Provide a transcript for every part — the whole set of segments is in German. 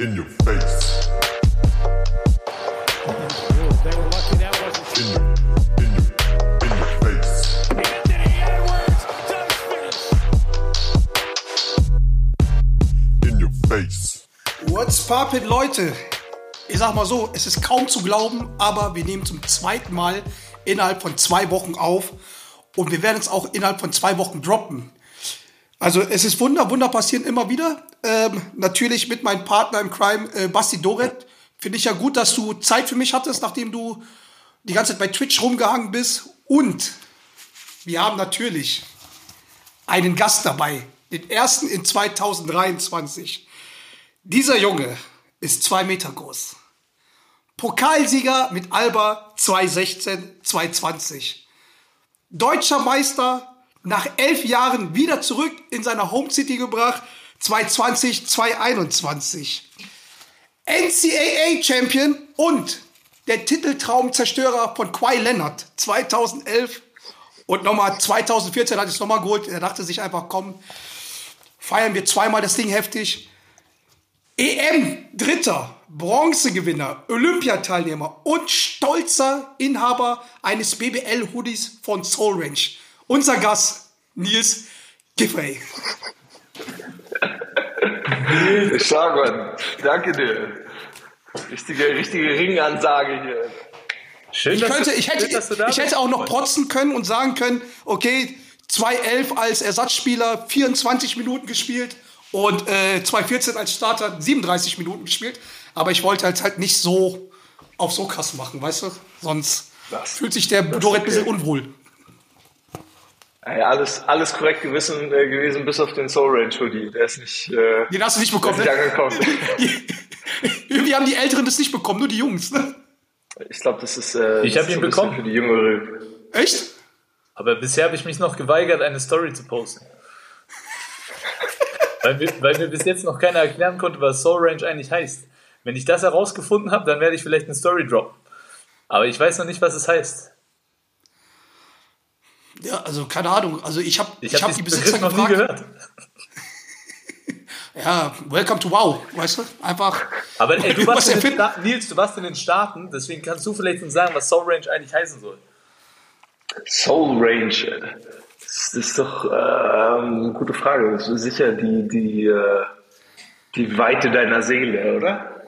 In your face. What's poppin', Leute? Ich sag mal so, es ist kaum zu glauben, aber wir nehmen zum zweiten Mal innerhalb von zwei Wochen auf und wir werden es auch innerhalb von zwei Wochen droppen. Also es ist Wunder, Wunder passieren immer wieder. Ähm, natürlich mit meinem Partner im Crime, äh, Basti Doret. Finde ich ja gut, dass du Zeit für mich hattest, nachdem du die ganze Zeit bei Twitch rumgehangen bist. Und wir haben natürlich einen Gast dabei, den ersten in 2023. Dieser Junge ist zwei Meter groß. Pokalsieger mit Alba 2016, 2020. Deutscher Meister nach elf Jahren wieder zurück in seine Home City gebracht, 2020, 2021. NCAA Champion und der Titeltraumzerstörer von Kawhi Leonard 2011 und nochmal 2014 hat es nochmal geholt. Er dachte sich einfach, komm, feiern wir zweimal das Ding heftig. EM Dritter, Bronzegewinner, Olympiateilnehmer und stolzer Inhaber eines BBL Hoodies von Soul Range. Unser Gast Nils Giffey. Stark, Mann. Danke dir. Richtige, richtige Ringansage hier. Schön, Ich, dass könnte, du, ich, hätte, schön, dass du da ich hätte auch noch protzen können und sagen können, okay, 2011 als Ersatzspieler 24 Minuten gespielt und äh, 2014 als Starter 37 Minuten gespielt. Aber ich wollte halt, halt nicht so auf so krass machen, weißt du? Sonst Das- fühlt sich der Doret ein bisschen okay. unwohl. Ey, alles, alles korrekt gewesen, äh, gewesen, bis auf den Soul Range Hoodie. Der ist nicht, äh, Den hast du nicht bekommen. Ne? angekommen. Irgendwie haben die Älteren das nicht bekommen, nur die Jungs. Ne? Ich glaube, das ist, äh, Ich das hab ist ihn so ein bisschen bekommen. für die jüngere. Echt? Aber bisher habe ich mich noch geweigert, eine Story zu posten. weil, mir, weil mir bis jetzt noch keiner erklären konnte, was Soul Range eigentlich heißt. Wenn ich das herausgefunden habe, dann werde ich vielleicht eine Story droppen. Aber ich weiß noch nicht, was es heißt. Ja, also keine Ahnung. Also ich habe Ich ich habe hab die Besitzer Begriff noch nie gefragt. gehört. Ja, welcome to wow, weißt du? Einfach. Aber ey, du Was warst in? Staaten, Nils, du warst in den Staaten, deswegen kannst du vielleicht uns sagen, was Soul Range eigentlich heißen soll. Soul Range. Das ist doch ähm, eine gute Frage. Das ist sicher die, die, äh, die Weite deiner Seele, oder?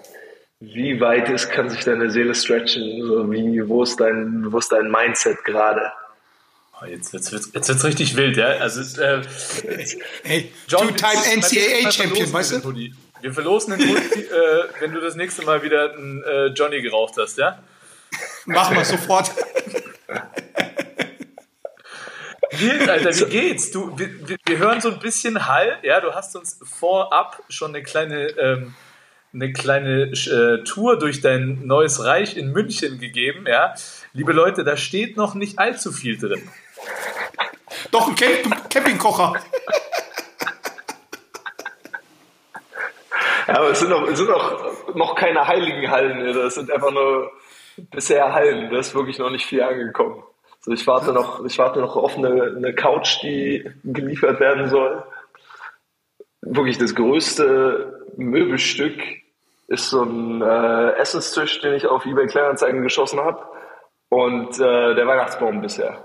Wie weit ist, kann sich deine Seele stretchen? So wie, wo ist dein, wo ist dein Mindset gerade? Oh, Jetzt wird's, jetzt wird's richtig wild, ja? Also, äh, Hey, John, Two-Time NCAA Mal Champion, weißt du? Wir verlosen den Hoodie, äh, wenn du das nächste Mal wieder einen äh, Johnny geraucht hast, ja? Machen wir sofort. Nils, Alter, wie geht's? Du, wir, wir- wir hören so ein bisschen Hall, ja? Du hast uns vorab schon eine kleine, ähm, eine kleine äh, Tour durch dein neues Reich in München gegeben, ja? Liebe Leute, da steht noch nicht allzu viel drin. Doch ein Camp Campingkocher. Ja, aber es sind noch, es sind noch, noch keine heiligen Hallen. ne? Das sind einfach nur bisher Hallen. Da ist wirklich noch nicht viel angekommen. Also ich warte noch, ich warte noch auf eine, eine Couch, die geliefert werden soll. Wirklich das größte Möbelstück ist so ein äh, Essenstisch, den ich auf eBay Kleinanzeigen geschossen habe. Und äh, der Weihnachtsbaum bisher.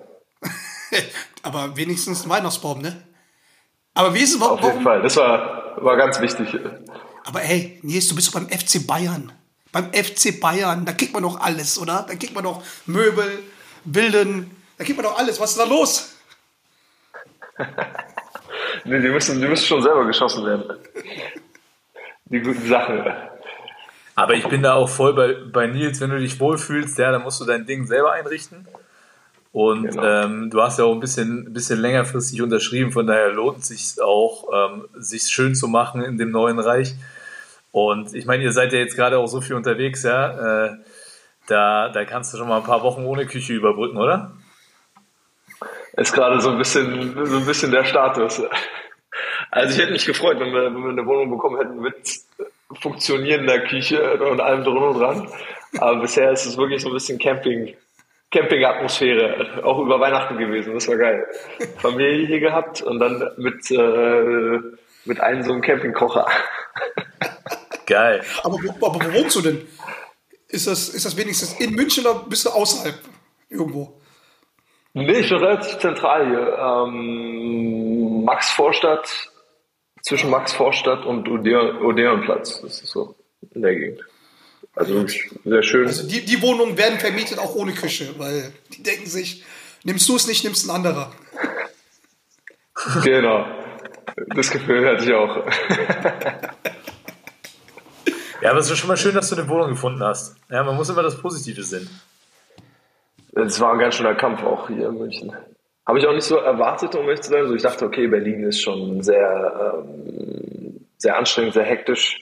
Aber wenigstens ein Weihnachtsbaum, ne? Aber wie ist es, Auf warum? jeden Fall. Das war, war ganz wichtig. Aber hey, Nils, du bist doch beim FC Bayern. Beim FC Bayern, da kriegt man doch alles, oder? Da kriegt man doch Möbel, Bilden, da kriegt man doch alles. Was ist da los? Nee, die müssen, die müssen schon selber geschossen werden. Die guten Sachen. Aber ich bin da auch voll bei, bei Nils, wenn du dich wohlfühlst, ja, dann musst du dein Ding selber einrichten. Und Genau. ähm, du hast ja auch ein bisschen, ein bisschen längerfristig unterschrieben, von daher lohnt es sich auch, ähm, sich schön zu machen in dem neuen Reich. Und ich meine, ihr seid ja jetzt gerade auch so viel unterwegs, ja. Äh, da, da kannst du schon mal ein paar Wochen ohne Küche überbrücken, oder? Ist gerade so ein bisschen, so ein bisschen der Status. Also ich hätte mich gefreut, wenn wir, wenn wir eine Wohnung bekommen hätten mit funktionierender Küche und allem drum und dran. Aber bisher ist es wirklich so ein bisschen Camping, Camping-Atmosphäre, auch über Weihnachten gewesen. Das war geil. Familie hier gehabt und dann mit, äh, mit einem so einem Campingkocher. Geil. Aber, wo- aber wo wohnst du denn? Ist das, ist das wenigstens in München oder bist du außerhalb irgendwo? Nee, schon relativ zentral hier. Ähm, Max Vorstadt, zwischen Max Vorstadt und Odeon- Odeonplatz. Das ist so in der Gegend. Also wirklich sehr schön. Also die, die Wohnungen werden vermietet auch ohne Küche, weil die denken sich, nimmst du es nicht, nimmst ein anderer. Genau. Das Gefühl hatte ich auch. Ja, aber es ist schon mal schön, dass du eine Wohnung gefunden hast. Ja, man muss immer das Positive sehen. Es war ein ganz schöner Kampf auch hier in München. Habe ich auch nicht so erwartet, um ehrlich zu sein. Also ich dachte, okay, Berlin ist schon sehr, ähm, sehr anstrengend, sehr hektisch,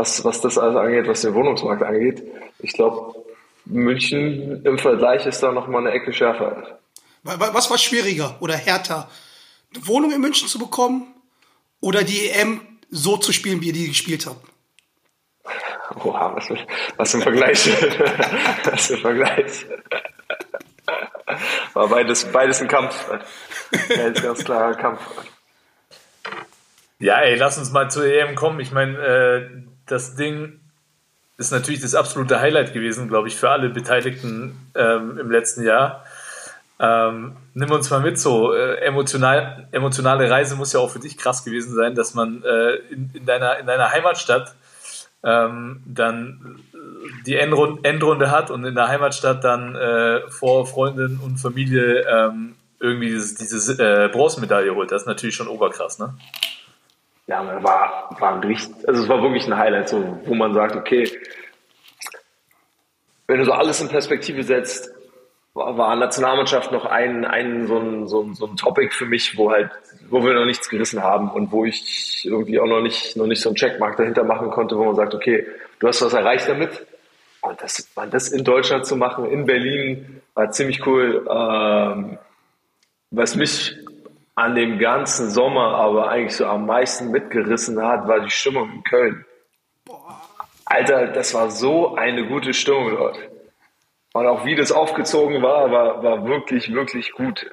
was, was das alles angeht, was den Wohnungsmarkt angeht. Ich glaube, München im Vergleich ist da nochmal eine Ecke schärfer. Wa- wa- Was war schwieriger oder härter? Eine Wohnung in München zu bekommen oder die EM so zu spielen, wie ihr die gespielt habt? Oha, was, was ein Vergleich. was ein Vergleich. War beides, beides ein Kampf. Ganz, ganz klarer Kampf. Ja, ey, lass uns mal zur EM kommen. Ich meine, äh, das Ding ist natürlich das absolute Highlight gewesen, glaube ich, für alle Beteiligten ähm, im letzten Jahr. Ähm, nimm uns mal mit, so äh, emotional, emotionale Reise muss ja auch für dich krass gewesen sein, dass man äh, in, in, deiner, in deiner Heimatstadt ähm, dann die Endrunde, Endrunde hat und in der Heimatstadt dann äh, vor Freundin und Familie ähm, irgendwie dieses, diese äh, Bronzemedaille holt. Das ist natürlich schon oberkrass, ne? Ja, man war, war ein richtig, also es war wirklich ein Highlight, so, wo man sagt, okay, wenn du so alles in Perspektive setzt, war, war Nationalmannschaft noch ein, ein, so ein, so ein, so ein Topic für mich, wo halt, wo wir noch nichts gerissen haben und wo ich irgendwie auch noch nicht, noch nicht so einen Checkmark dahinter machen konnte, wo man sagt, okay, du hast was erreicht damit. Und das, das in Deutschland zu machen, in Berlin, war ziemlich cool. Ähm, was mich an dem ganzen Sommer aber eigentlich so am meisten mitgerissen hat, war die Stimmung in Köln. Alter, das war so eine gute Stimmung dort. Und auch wie das aufgezogen war, war, war wirklich, wirklich gut.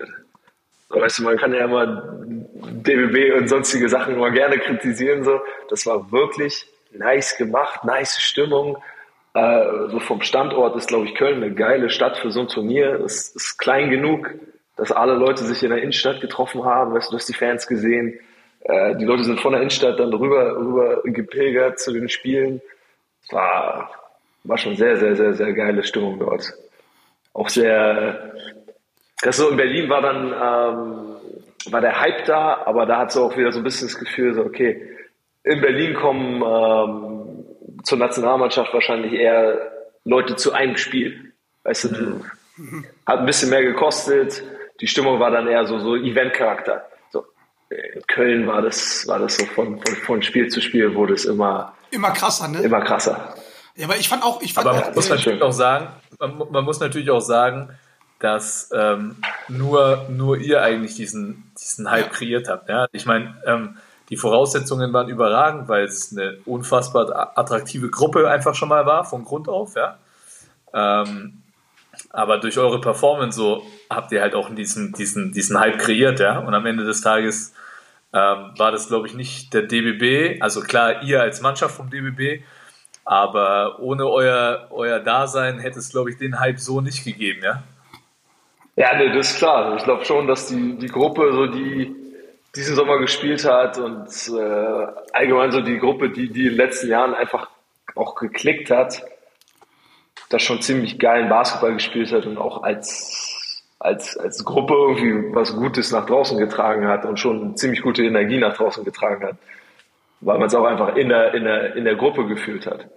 Weißt du, man kann ja immer DBB und sonstige Sachen immer gerne kritisieren. So. Das war wirklich nice gemacht, nice Stimmung. Äh, so vom Standort ist, glaube ich, Köln eine geile Stadt für so ein Turnier. Es ist klein genug, dass alle Leute sich in der Innenstadt getroffen haben. Weißt du, du hast die Fans gesehen. Äh, die Leute sind von der Innenstadt dann rüber, rüber gepilgert zu den Spielen. Es war, war schon sehr, sehr, sehr, sehr geile Stimmung dort. Auch sehr, das so in Berlin war dann, ähm, war der Hype da, aber da hat so auch wieder so ein bisschen das Gefühl, so, okay, in Berlin kommen ähm, zur Nationalmannschaft wahrscheinlich eher Leute zu einem Spiel. Weißt du, du hat ein bisschen mehr gekostet. Die Stimmung war dann eher so, so Event-Charakter. So, in Köln war das, war das so von, von, von Spiel zu Spiel wurde es immer, Immer krasser, ne? immer krasser. Ja, aber ich fand auch, ich fand Aber auch, man muss natürlich auch sagen, man, man muss natürlich auch sagen, dass ähm, nur, nur ihr eigentlich diesen, diesen Hype kreiert habt. Ja? Ich meine, ähm, die Voraussetzungen waren überragend, weil es eine unfassbar attraktive Gruppe einfach schon mal war, von Grund auf. Ja? Ähm, aber durch eure Performance so habt ihr halt auch diesen, diesen, diesen Hype kreiert. Ja? Und am Ende des Tages ähm, war das, glaube ich, nicht der DBB. Also klar, ihr als Mannschaft vom DBB, aber ohne euer, euer Dasein hätte es, glaube ich, den Hype so nicht gegeben, ja? Ja, nee, das ist klar. Ich glaube schon, dass die, die Gruppe, so die diesen Sommer gespielt hat und äh, allgemein so die Gruppe, die, die in den letzten Jahren einfach auch geklickt hat, da schon ziemlich geilen Basketball gespielt hat und auch als, als, als Gruppe irgendwie was Gutes nach draußen getragen hat und schon ziemlich gute Energie nach draußen getragen hat, weil man es auch einfach in der, in der, in der Gruppe gefühlt hat.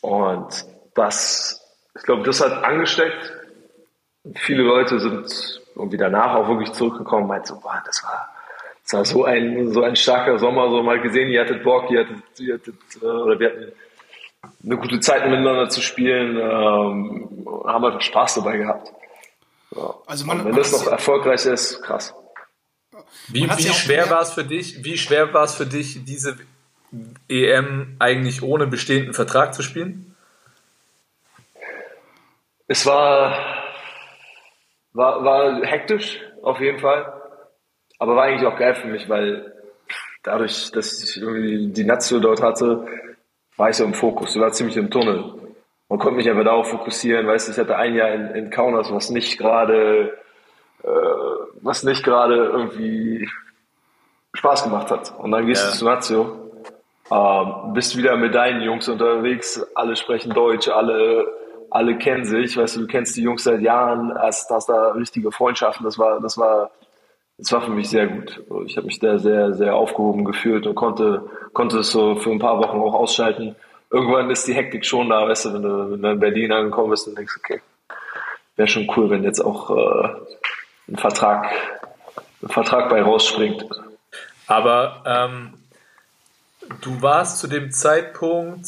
Und das, ich glaube, das hat angesteckt. Viele Leute sind irgendwie danach auch wirklich zurückgekommen und meinten so, boah, das war, das war so ein, so ein starker Sommer, so mal gesehen, ihr hattet Bock, ihr hattet, ihr hattet, äh, oder wir hatten eine gute Zeit miteinander zu spielen, ähm, haben einfach Spaß dabei gehabt. Ja. Also man- wenn man das noch erfolgreich ist, krass. Wie, wie schwer war es für dich, wie schwer war es für dich, diese EM eigentlich ohne bestehenden Vertrag zu spielen? Es war, war, war hektisch, auf jeden Fall. Aber war eigentlich auch geil für mich, weil dadurch, dass ich irgendwie die Nazio dort hatte, war ich so im Fokus, ich war ziemlich im Tunnel. Man konnte mich einfach darauf fokussieren, weißt du, ich hatte ein Jahr in, in Kaunas, was nicht gerade, äh, was nicht gerade irgendwie Spaß gemacht hat. Und dann gehst Ja. du zu Nazio, ähm, bist wieder mit deinen Jungs unterwegs, alle sprechen Deutsch, alle, alle kennen sich, weißt du, du kennst die Jungs seit Jahren, hast, hast da richtige Freundschaften, das war, das war, das war für mich sehr gut. Ich habe mich da sehr, sehr aufgehoben gefühlt und konnte, konnte es so für ein paar Wochen auch ausschalten. Irgendwann ist die Hektik schon da, weißt du, wenn du, wenn du in Berlin angekommen bist und denkst, okay, wäre schon cool, wenn jetzt auch äh, ein Vertrag, ein Vertrag bei rausspringt. Aber ähm, du warst zu dem Zeitpunkt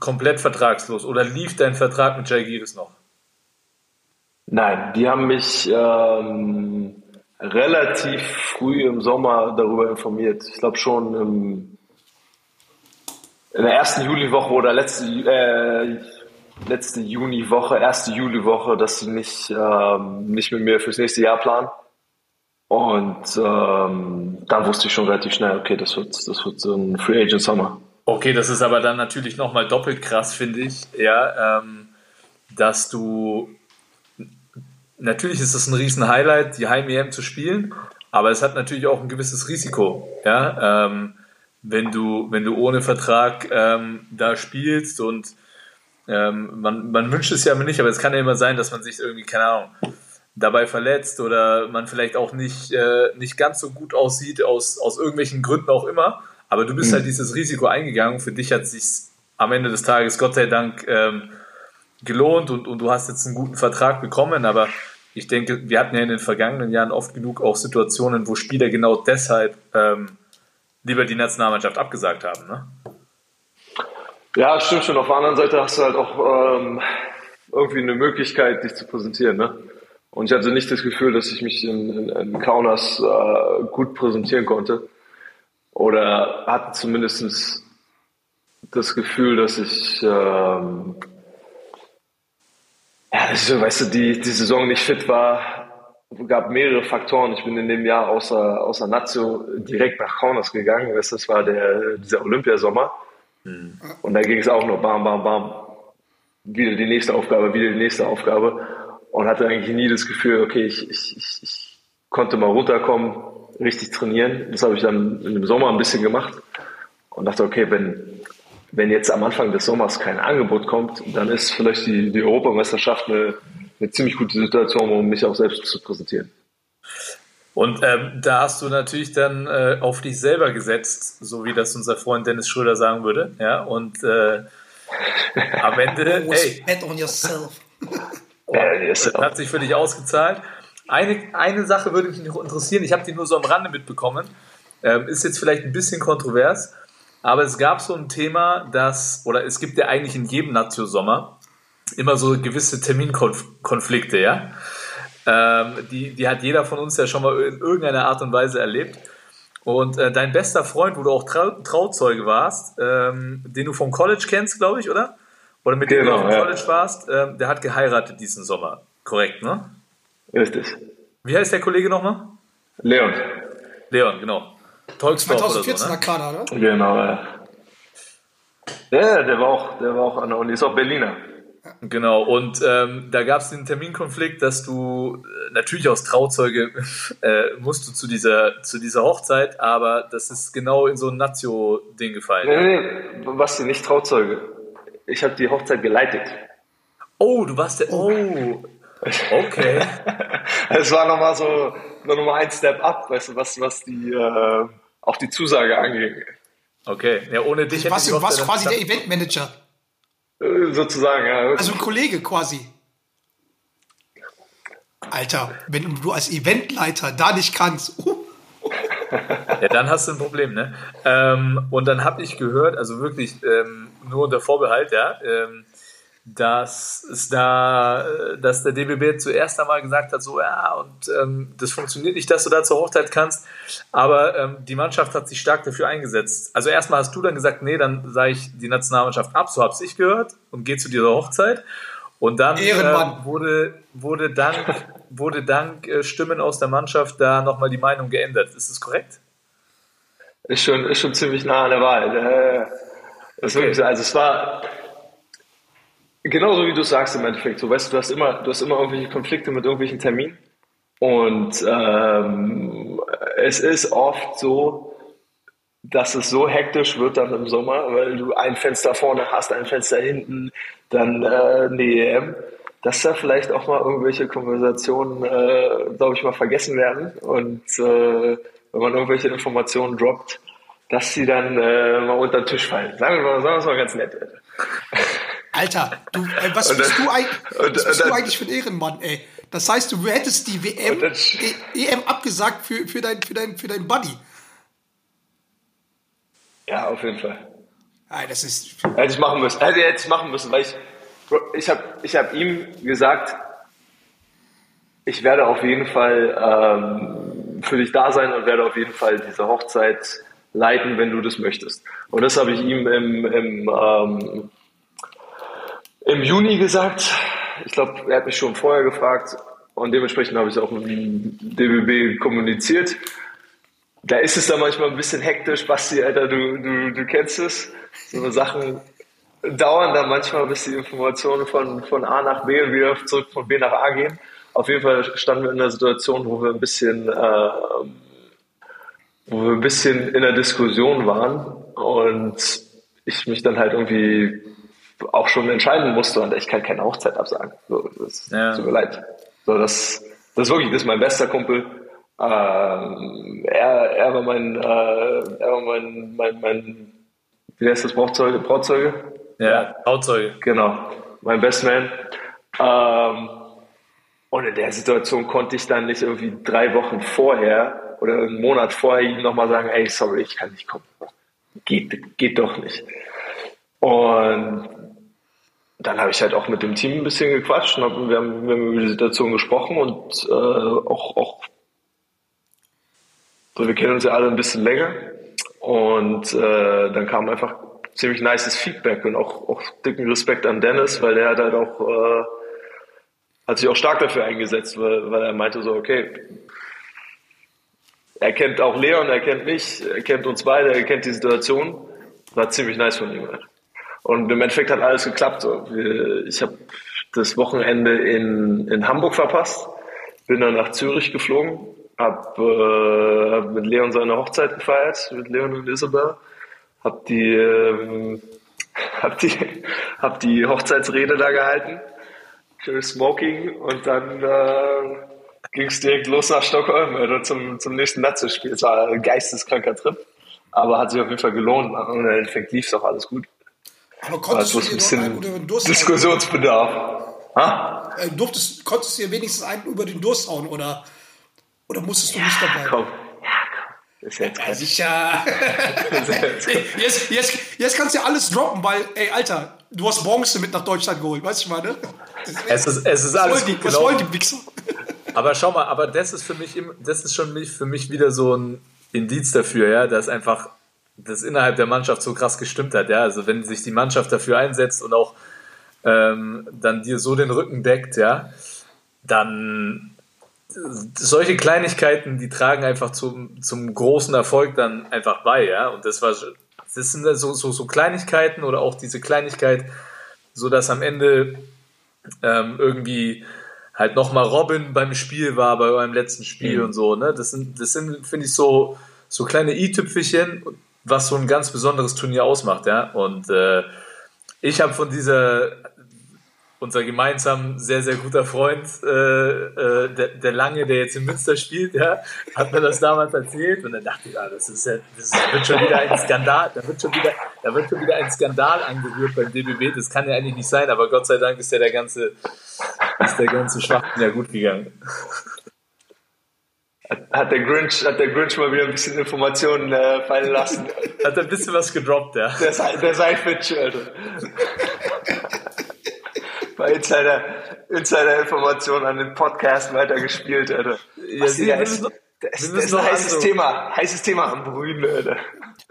komplett vertragslos oder lief dein Vertrag mit Jagiris noch? Nein, die haben mich ähm, relativ früh im Sommer darüber informiert. Ich glaube schon im, in der ersten Juliwoche oder letzte, äh, letzte Juniwoche, erste Juliwoche, dass sie nicht, ähm, nicht mit mir fürs nächste Jahr planen. Und ähm, dann wusste ich schon relativ schnell, okay, das wird, das wird so ein Free Agent Sommer. Okay, das ist aber dann natürlich nochmal doppelt krass, finde ich, ja, ähm, dass du natürlich ist es ein riesen Highlight, die Heim-EM zu spielen, aber es hat natürlich auch ein gewisses Risiko, ja, ähm, wenn du, wenn du ohne Vertrag ähm, da spielst und ähm, man, man wünscht es ja immer nicht, aber es kann ja immer sein, dass man sich irgendwie, keine Ahnung, dabei verletzt oder man vielleicht auch nicht, äh, nicht ganz so gut aussieht, aus, aus irgendwelchen Gründen auch immer. Aber du bist halt dieses Risiko eingegangen. Für dich hat es sich am Ende des Tages, Gott sei Dank, ähm, gelohnt und, und du hast jetzt einen guten Vertrag bekommen. Aber ich denke, wir hatten ja in den vergangenen Jahren oft genug auch Situationen, wo Spieler genau deshalb ähm, lieber die Nationalmannschaft abgesagt haben. Ne? Ja, stimmt schon. Auf der anderen Seite hast du halt auch ähm, irgendwie eine Möglichkeit, dich zu präsentieren. Ne? Und ich hatte nicht das Gefühl, dass ich mich in, in, in Kaunas äh, gut präsentieren konnte. Oder hatte zumindest das Gefühl, dass ich, ähm, ja, das ist so, weißt du, die, die Saison nicht fit war. Es gab mehrere Faktoren. Ich bin in dem Jahr außer, außer Nazio direkt nach Kaunas gegangen. Weißt, du, das war der, dieser Olympiasommer. Und da ging es auch nur bam, bam, bam. Wieder die nächste Aufgabe, wieder die nächste Aufgabe. Und hatte eigentlich nie das Gefühl, okay, ich, ich, ich, ich konnte mal runterkommen, richtig trainieren. Das habe ich dann im Sommer ein bisschen gemacht. Und dachte, okay, wenn, wenn jetzt am Anfang des Sommers kein Angebot kommt, dann ist vielleicht die, die Europameisterschaft eine, eine ziemlich gute Situation, um mich auch selbst zu präsentieren. Und ähm, da hast du natürlich dann äh, auf dich selber gesetzt, so wie das unser Freund Dennis Schröder sagen würde. Ja, und äh, am Ende, hey, bet on yourself. Das hat sich für dich ausgezahlt. Eine, eine Sache würde mich noch interessieren, ich habe die nur so am Rande mitbekommen, ähm, ist jetzt vielleicht ein bisschen kontrovers, aber es gab so ein Thema, das, oder es gibt ja eigentlich in jedem Nazio-Sommer immer so gewisse Terminkonflikte, ja. Ähm, die, die hat jeder von uns ja schon mal in irgendeiner Art und Weise erlebt. Und äh, dein bester Freund, wo du auch Trau Trauzeuge warst, ähm, den du vom College kennst, glaube ich, oder? Oder mit dem Genau, du auf dem ja. College warst, ähm, der hat geheiratet diesen Sommer. Korrekt, ne? richtig. Wie heißt der Kollege nochmal? Leon. Leon, genau. Tolksdorf oder so, 2014er ne? Kader, oder? Genau, ja. Ja, der war auch, der war auch an der Uni, ist auch Berliner. Genau, und ähm, da gab es den Terminkonflikt, dass du äh, natürlich aus Trauzeuge äh, musst du zu dieser, zu dieser Hochzeit, aber das ist genau in so ein Nazio-Ding gefallen. Nee, Ja. nee, Basti, nicht Trauzeuge. Ich habe die Hochzeit geleitet. Oh, du warst der. Oh, okay. Es war nochmal so, noch mal ein Step up, weißt du, was, was die, äh, auch die Zusage anging. Okay, ja, ohne dich hätte Was, du warst Hochzeit quasi der Eventmanager. Äh, Sozusagen, ja. Also ein Kollege quasi. Alter, wenn du als Eventleiter da nicht kannst. Uh, Ja, dann hast du ein Problem, ne? Ähm, und dann habe ich gehört, also wirklich ähm, nur unter Vorbehalt, ja, ähm, dass es da, äh, dass der DBB zuerst einmal gesagt hat, so ja, und ähm, das funktioniert nicht, dass du da zur Hochzeit kannst, aber ähm, die Mannschaft hat sich stark dafür eingesetzt. Also erstmal hast du dann gesagt, nee, dann sage ich die Nationalmannschaft ab, so hab's ich gehört und geh zu dieser Hochzeit. Und dann ähm, wurde, wurde dank, wurde dank äh, Stimmen aus der Mannschaft da nochmal die Meinung geändert. Ist das korrekt? Ist schon, ist schon ziemlich nah an der Wahrheit. Äh, so. Also es war genauso wie du sagst im Endeffekt. So, weißt du, hast immer, du hast immer irgendwelche Konflikte mit irgendwelchen Terminen. Und ähm, es ist oft so, dass es so hektisch wird dann im Sommer, weil du ein Fenster vorne hast, ein Fenster hinten, dann äh, eine EM, dass da vielleicht auch mal irgendwelche Konversationen, äh, glaube ich, mal vergessen werden. Und äh, wenn man irgendwelche Informationen droppt, dass sie dann äh, mal unter den Tisch fallen. Sagen wir mal, sagen wir mal ganz nett. Alter, du, ey, was, Und bist, du, eig- und- was bist und du eigentlich für ein Ehrenmann, ey? Das heißt, du hättest die WM, dann- E- EM abgesagt für, für, dein, für, dein, für dein Buddy. Ja, auf jeden Fall. Ey, das ist. Hätte ich machen müssen. Hätte ich jetzt machen müssen, weil ich, ich habe ich hab ihm gesagt, ich werde auf jeden Fall ähm, für dich da sein und werde auf jeden Fall diese Hochzeit leiten, wenn du das möchtest. Und das habe ich ihm im, im, ähm, im Juni gesagt. Ich glaube, er hat mich schon vorher gefragt und dementsprechend habe ich es auch mit dem DBB kommuniziert. Da ist es dann manchmal ein bisschen hektisch, Basti, Alter, du, du, du kennst es. So Sachen dauern dann manchmal, bis die Informationen von, von A nach B und wieder zurück von B nach A gehen. Auf jeden Fall standen wir in einer Situation, wo wir ein bisschen, äh, wo wir ein bisschen in der Diskussion waren und ich mich dann halt irgendwie auch schon entscheiden musste und ich kann keine Hochzeit absagen. So, das Ja. tut mir leid. So, das, das ist wirklich, das ist mein bester Kumpel. Ähm, er, er war mein, äh, er war mein, mein, mein, wie heißt das, Brauzeuge? Brauzeuge? Ja, Trauzeuge. Genau, mein Best Man. Ähm, und in der Situation konnte ich dann nicht irgendwie drei Wochen vorher oder einen Monat vorher ihm nochmal sagen, ey, sorry, ich kann nicht kommen. Geht, geht doch nicht. Und dann habe ich halt auch mit dem Team ein bisschen gequatscht und hab, wir, haben, wir haben über die Situation gesprochen und äh, auch, auch so, wir kennen uns ja alle ein bisschen länger und äh, dann kam einfach ziemlich nices Feedback und auch, auch dicken Respekt an Dennis, weil der hat halt auch äh, hat sich auch stark dafür eingesetzt, weil, weil er meinte so, okay, er kennt auch Leon, er kennt mich, er kennt uns beide, er kennt die Situation. War ziemlich nice von ihm. Halt. Und im Endeffekt hat alles geklappt. Ich habe das Wochenende in, in Hamburg verpasst, bin dann nach Zürich geflogen, habe äh, hab mit Leon seine Hochzeit gefeiert, mit Leon und Isabel, hab die, ähm, hab die, hab die Hochzeitsrede da gehalten, schönes Smoking und dann äh, ging es direkt los nach Stockholm oder zum, zum nächsten Nazi-Spiel. Es war ein geisteskranker Trip, aber hat sich auf jeden Fall gelohnt und im Endeffekt lief es auch alles gut. Aber konntest Also du dir ein einen über den Durst Diskussionsbedarf. Ha? Äh, durftest, konntest du dir wenigstens einen über den Durst hauen oder, oder musstest du nicht dabei? Komm. Ja, komm. Ist jetzt Ja, sicher. jetzt, jetzt, jetzt kannst du ja alles droppen, weil, ey, Alter, du hast Bronze mit nach Deutschland geholt, weißt du, ich meine? Es ist, es ist alles gut was wollen die Wichser? Aber schau mal, aber das ist für mich, das ist schon für mich wieder so ein Indiz dafür, ja, dass einfach das innerhalb der Mannschaft so krass gestimmt hat, ja. Also wenn sich die Mannschaft dafür einsetzt und auch ähm, dann dir so den Rücken deckt, ja, dann solche Kleinigkeiten, die tragen einfach zum, zum großen Erfolg dann einfach bei, ja. Und das war, das sind so, so, so Kleinigkeiten oder auch diese Kleinigkeit, so dass am Ende ähm, irgendwie halt nochmal Robin beim Spiel war, bei eurem letzten Spiel und so, ne? Das sind, das sind, finde ich, so, so kleine i-Tüpfelchen, was so ein ganz besonderes Turnier ausmacht, ja. Und äh, ich habe von dieser, unser gemeinsam sehr, sehr guter Freund, äh, äh, der, der Lange, der jetzt in Münster spielt, ja, hat mir das damals erzählt und dann dachte ich, ja, das ist das wird schon wieder ein Skandal, da wird schon wieder, da wird schon wieder ein Skandal angerührt beim DBB, das kann ja eigentlich nicht sein, aber Gott sei Dank ist ja der ganze, ist der ganze Schwachsinn ja gut gegangen. Hat der Grinch, hat der Grinch mal wieder ein bisschen Informationen äh, fallen lassen. Hat ein bisschen was gedroppt, ja. Der, Se- der Seifitsch, Alter. Bei Insider, Insider-Informationen an den Podcast weitergespielt, Alter. Ja, Was, Sie, ist, müssen noch- das, das wir müssen ist ein noch heißes andere- Thema. Heißes Thema am Brühen, Alter.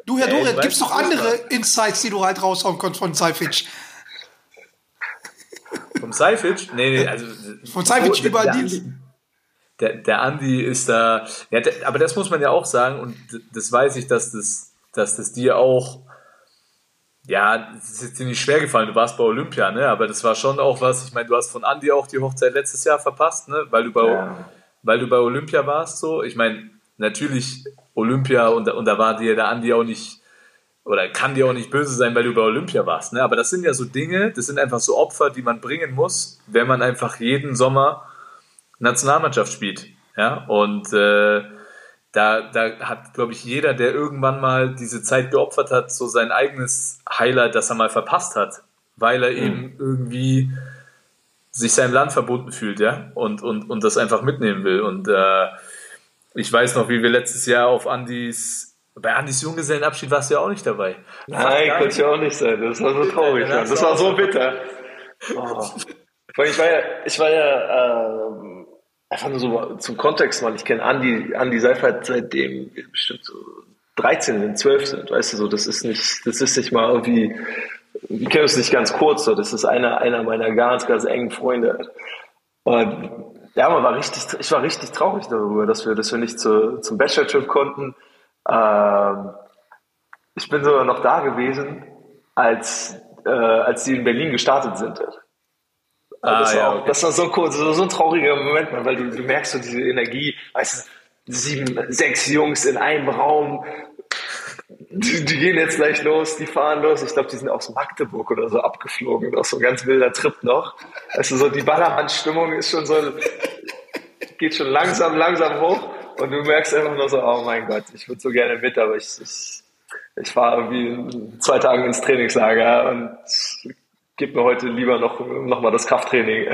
Du, Herr Ja, weiß gibt's noch andere Insights, die du halt raushauen konntest von Seifitsch? Vom Seific? Nee, nee, also. Von Seific Oh, Deals. Andi- Der, der Andi ist da, ja, der, aber das muss man ja auch sagen, und das weiß ich, dass das, dass das dir auch, ja, es ist jetzt dir nicht schwer gefallen, du warst bei Olympia, ne? Aber das war schon auch was, ich meine, du hast von Andy auch die Hochzeit letztes Jahr verpasst, ne? Weil du bei, Ja. weil du bei Olympia warst, so. Ich meine, natürlich Olympia und, und da war dir der Andi auch nicht, oder kann dir auch nicht böse sein, weil du bei Olympia warst, ne? Aber das sind ja so Dinge, das sind einfach so Opfer, die man bringen muss, wenn man einfach jeden Sommer Nationalmannschaft spielt, ja? Und, äh, da, da hat, glaube ich, jeder, der irgendwann mal diese Zeit geopfert hat, so sein eigenes Highlight, das er mal verpasst hat, weil er eben irgendwie sich seinem Land verbunden fühlt, ja, und, und, und das einfach mitnehmen will. Und äh, ich weiß noch, wie wir letztes Jahr auf Andys, bei Andys Junggesellenabschied warst du ja auch nicht dabei. Nein, konnte ja auch nicht sein. Das war so traurig. Ja, das war so bitter. Oh. Ich war ja, ich war ja ähm, einfach nur so zum Kontext, weil ich kenne Andi, Andi Seifert seitdem bestimmt so 13 sind, 12 sind, weißt du so, das ist nicht, das ist nicht mal irgendwie, wir kennen uns nicht ganz kurz, so, das ist einer, einer meiner ganz, ganz engen Freunde. Und ja, man war richtig, ich war richtig traurig darüber, dass wir, dass wir nicht zu, zum Bachelor-Trip konnten. Ähm, ich bin sogar noch da gewesen, als, äh, als die in Berlin gestartet sind. Ah, das, war ja, auch, okay. das war so cool, so, so ein trauriger Moment, weil du, du merkst so diese Energie, weißt du, sieben, sechs Jungs in einem Raum, die, die gehen jetzt gleich los, die fahren los. Ich glaube, die sind aus Magdeburg oder so abgeflogen, auch so ein ganz wilder Trip noch. Also so die Ballermann-Stimmung ist schon so, geht schon langsam, langsam hoch und du merkst einfach nur so, oh mein Gott, ich würde so gerne mit, aber ich, ich, ich fahre irgendwie zwei Tage ins Trainingslager und gib mir heute lieber noch, noch mal das Krafttraining.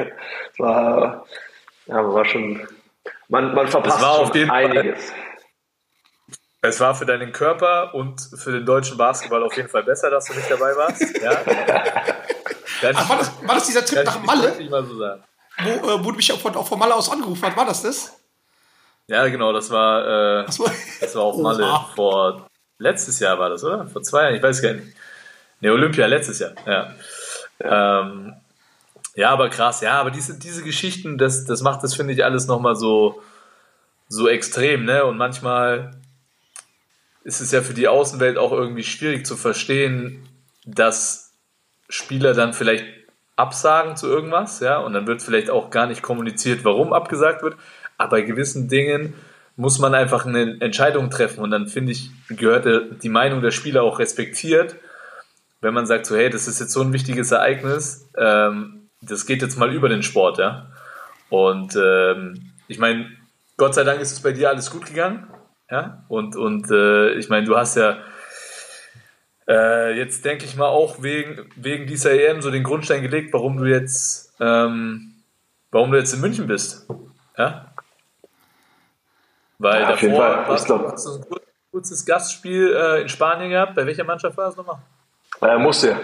Es war, ja, war schon, man, man verpasst war auf schon jeden Fall- einiges. Es war für deinen Körper und für den deutschen Basketball auf jeden Fall besser, dass du nicht dabei warst. Ja? Kann Ach, war, das, war das dieser Trip nach Malle, so sagen. wo, äh, wo du mich auch von, auch von Malle aus angerufen hast? War das das? Ja, genau, das war, äh, so. das war auf Oha. Malle vor letztes Jahr war das, oder? Vor zwei Jahren, ich weiß gar nicht. Ne, Olympia letztes Jahr, ja. Ja, ähm, ja aber krass, ja, aber diese, diese Geschichten, das, das macht das, finde ich, alles nochmal so, so extrem, ne? Und manchmal ist es ja für die Außenwelt auch irgendwie schwierig zu verstehen, dass Spieler dann vielleicht absagen zu irgendwas, ja, und dann wird vielleicht auch gar nicht kommuniziert, warum abgesagt wird. Aber bei gewissen Dingen muss man einfach eine Entscheidung treffen und dann finde ich, gehört der- die Meinung der Spieler auch respektiert, wenn man sagt so, hey, das ist jetzt so ein wichtiges Ereignis, ähm, das geht jetzt mal über den Sport, ja. Und ähm, ich meine, Gott sei Dank ist es bei dir alles gut gegangen, ja. Und, und äh, ich meine, du hast ja äh, jetzt denke ich mal auch wegen, wegen dieser EM so den Grundstein gelegt, warum du jetzt, ähm, warum du jetzt in München bist. Ja? Weil Ja, auf jeden davor Fall. Warst du hast du ein kur- kurzes Gastspiel äh, in Spanien gehabt. Bei welcher Mannschaft war es nochmal? Äh, musste.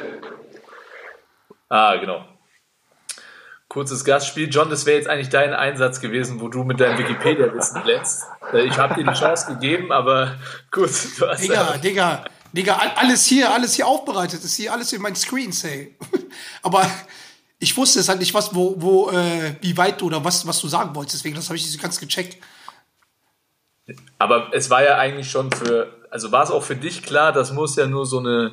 Ah, genau. Kurzes Gastspiel. John, das wäre jetzt eigentlich dein Einsatz gewesen, wo du mit deinem Wikipedia-Wissen glänzt. Äh, Ich habe dir die Chance gegeben, aber gut, du hast Digga, Digga, Digga, all- alles hier, alles hier aufbereitet, ist hier alles in meinen Screens, ey. Aber ich wusste es halt nicht, was, wo, wo, äh, wie weit du oder was, was du sagen wolltest, deswegen, das habe ich nicht ganz gecheckt. Aber es war ja eigentlich schon für, also war es auch für dich klar, das muss ja nur so eine,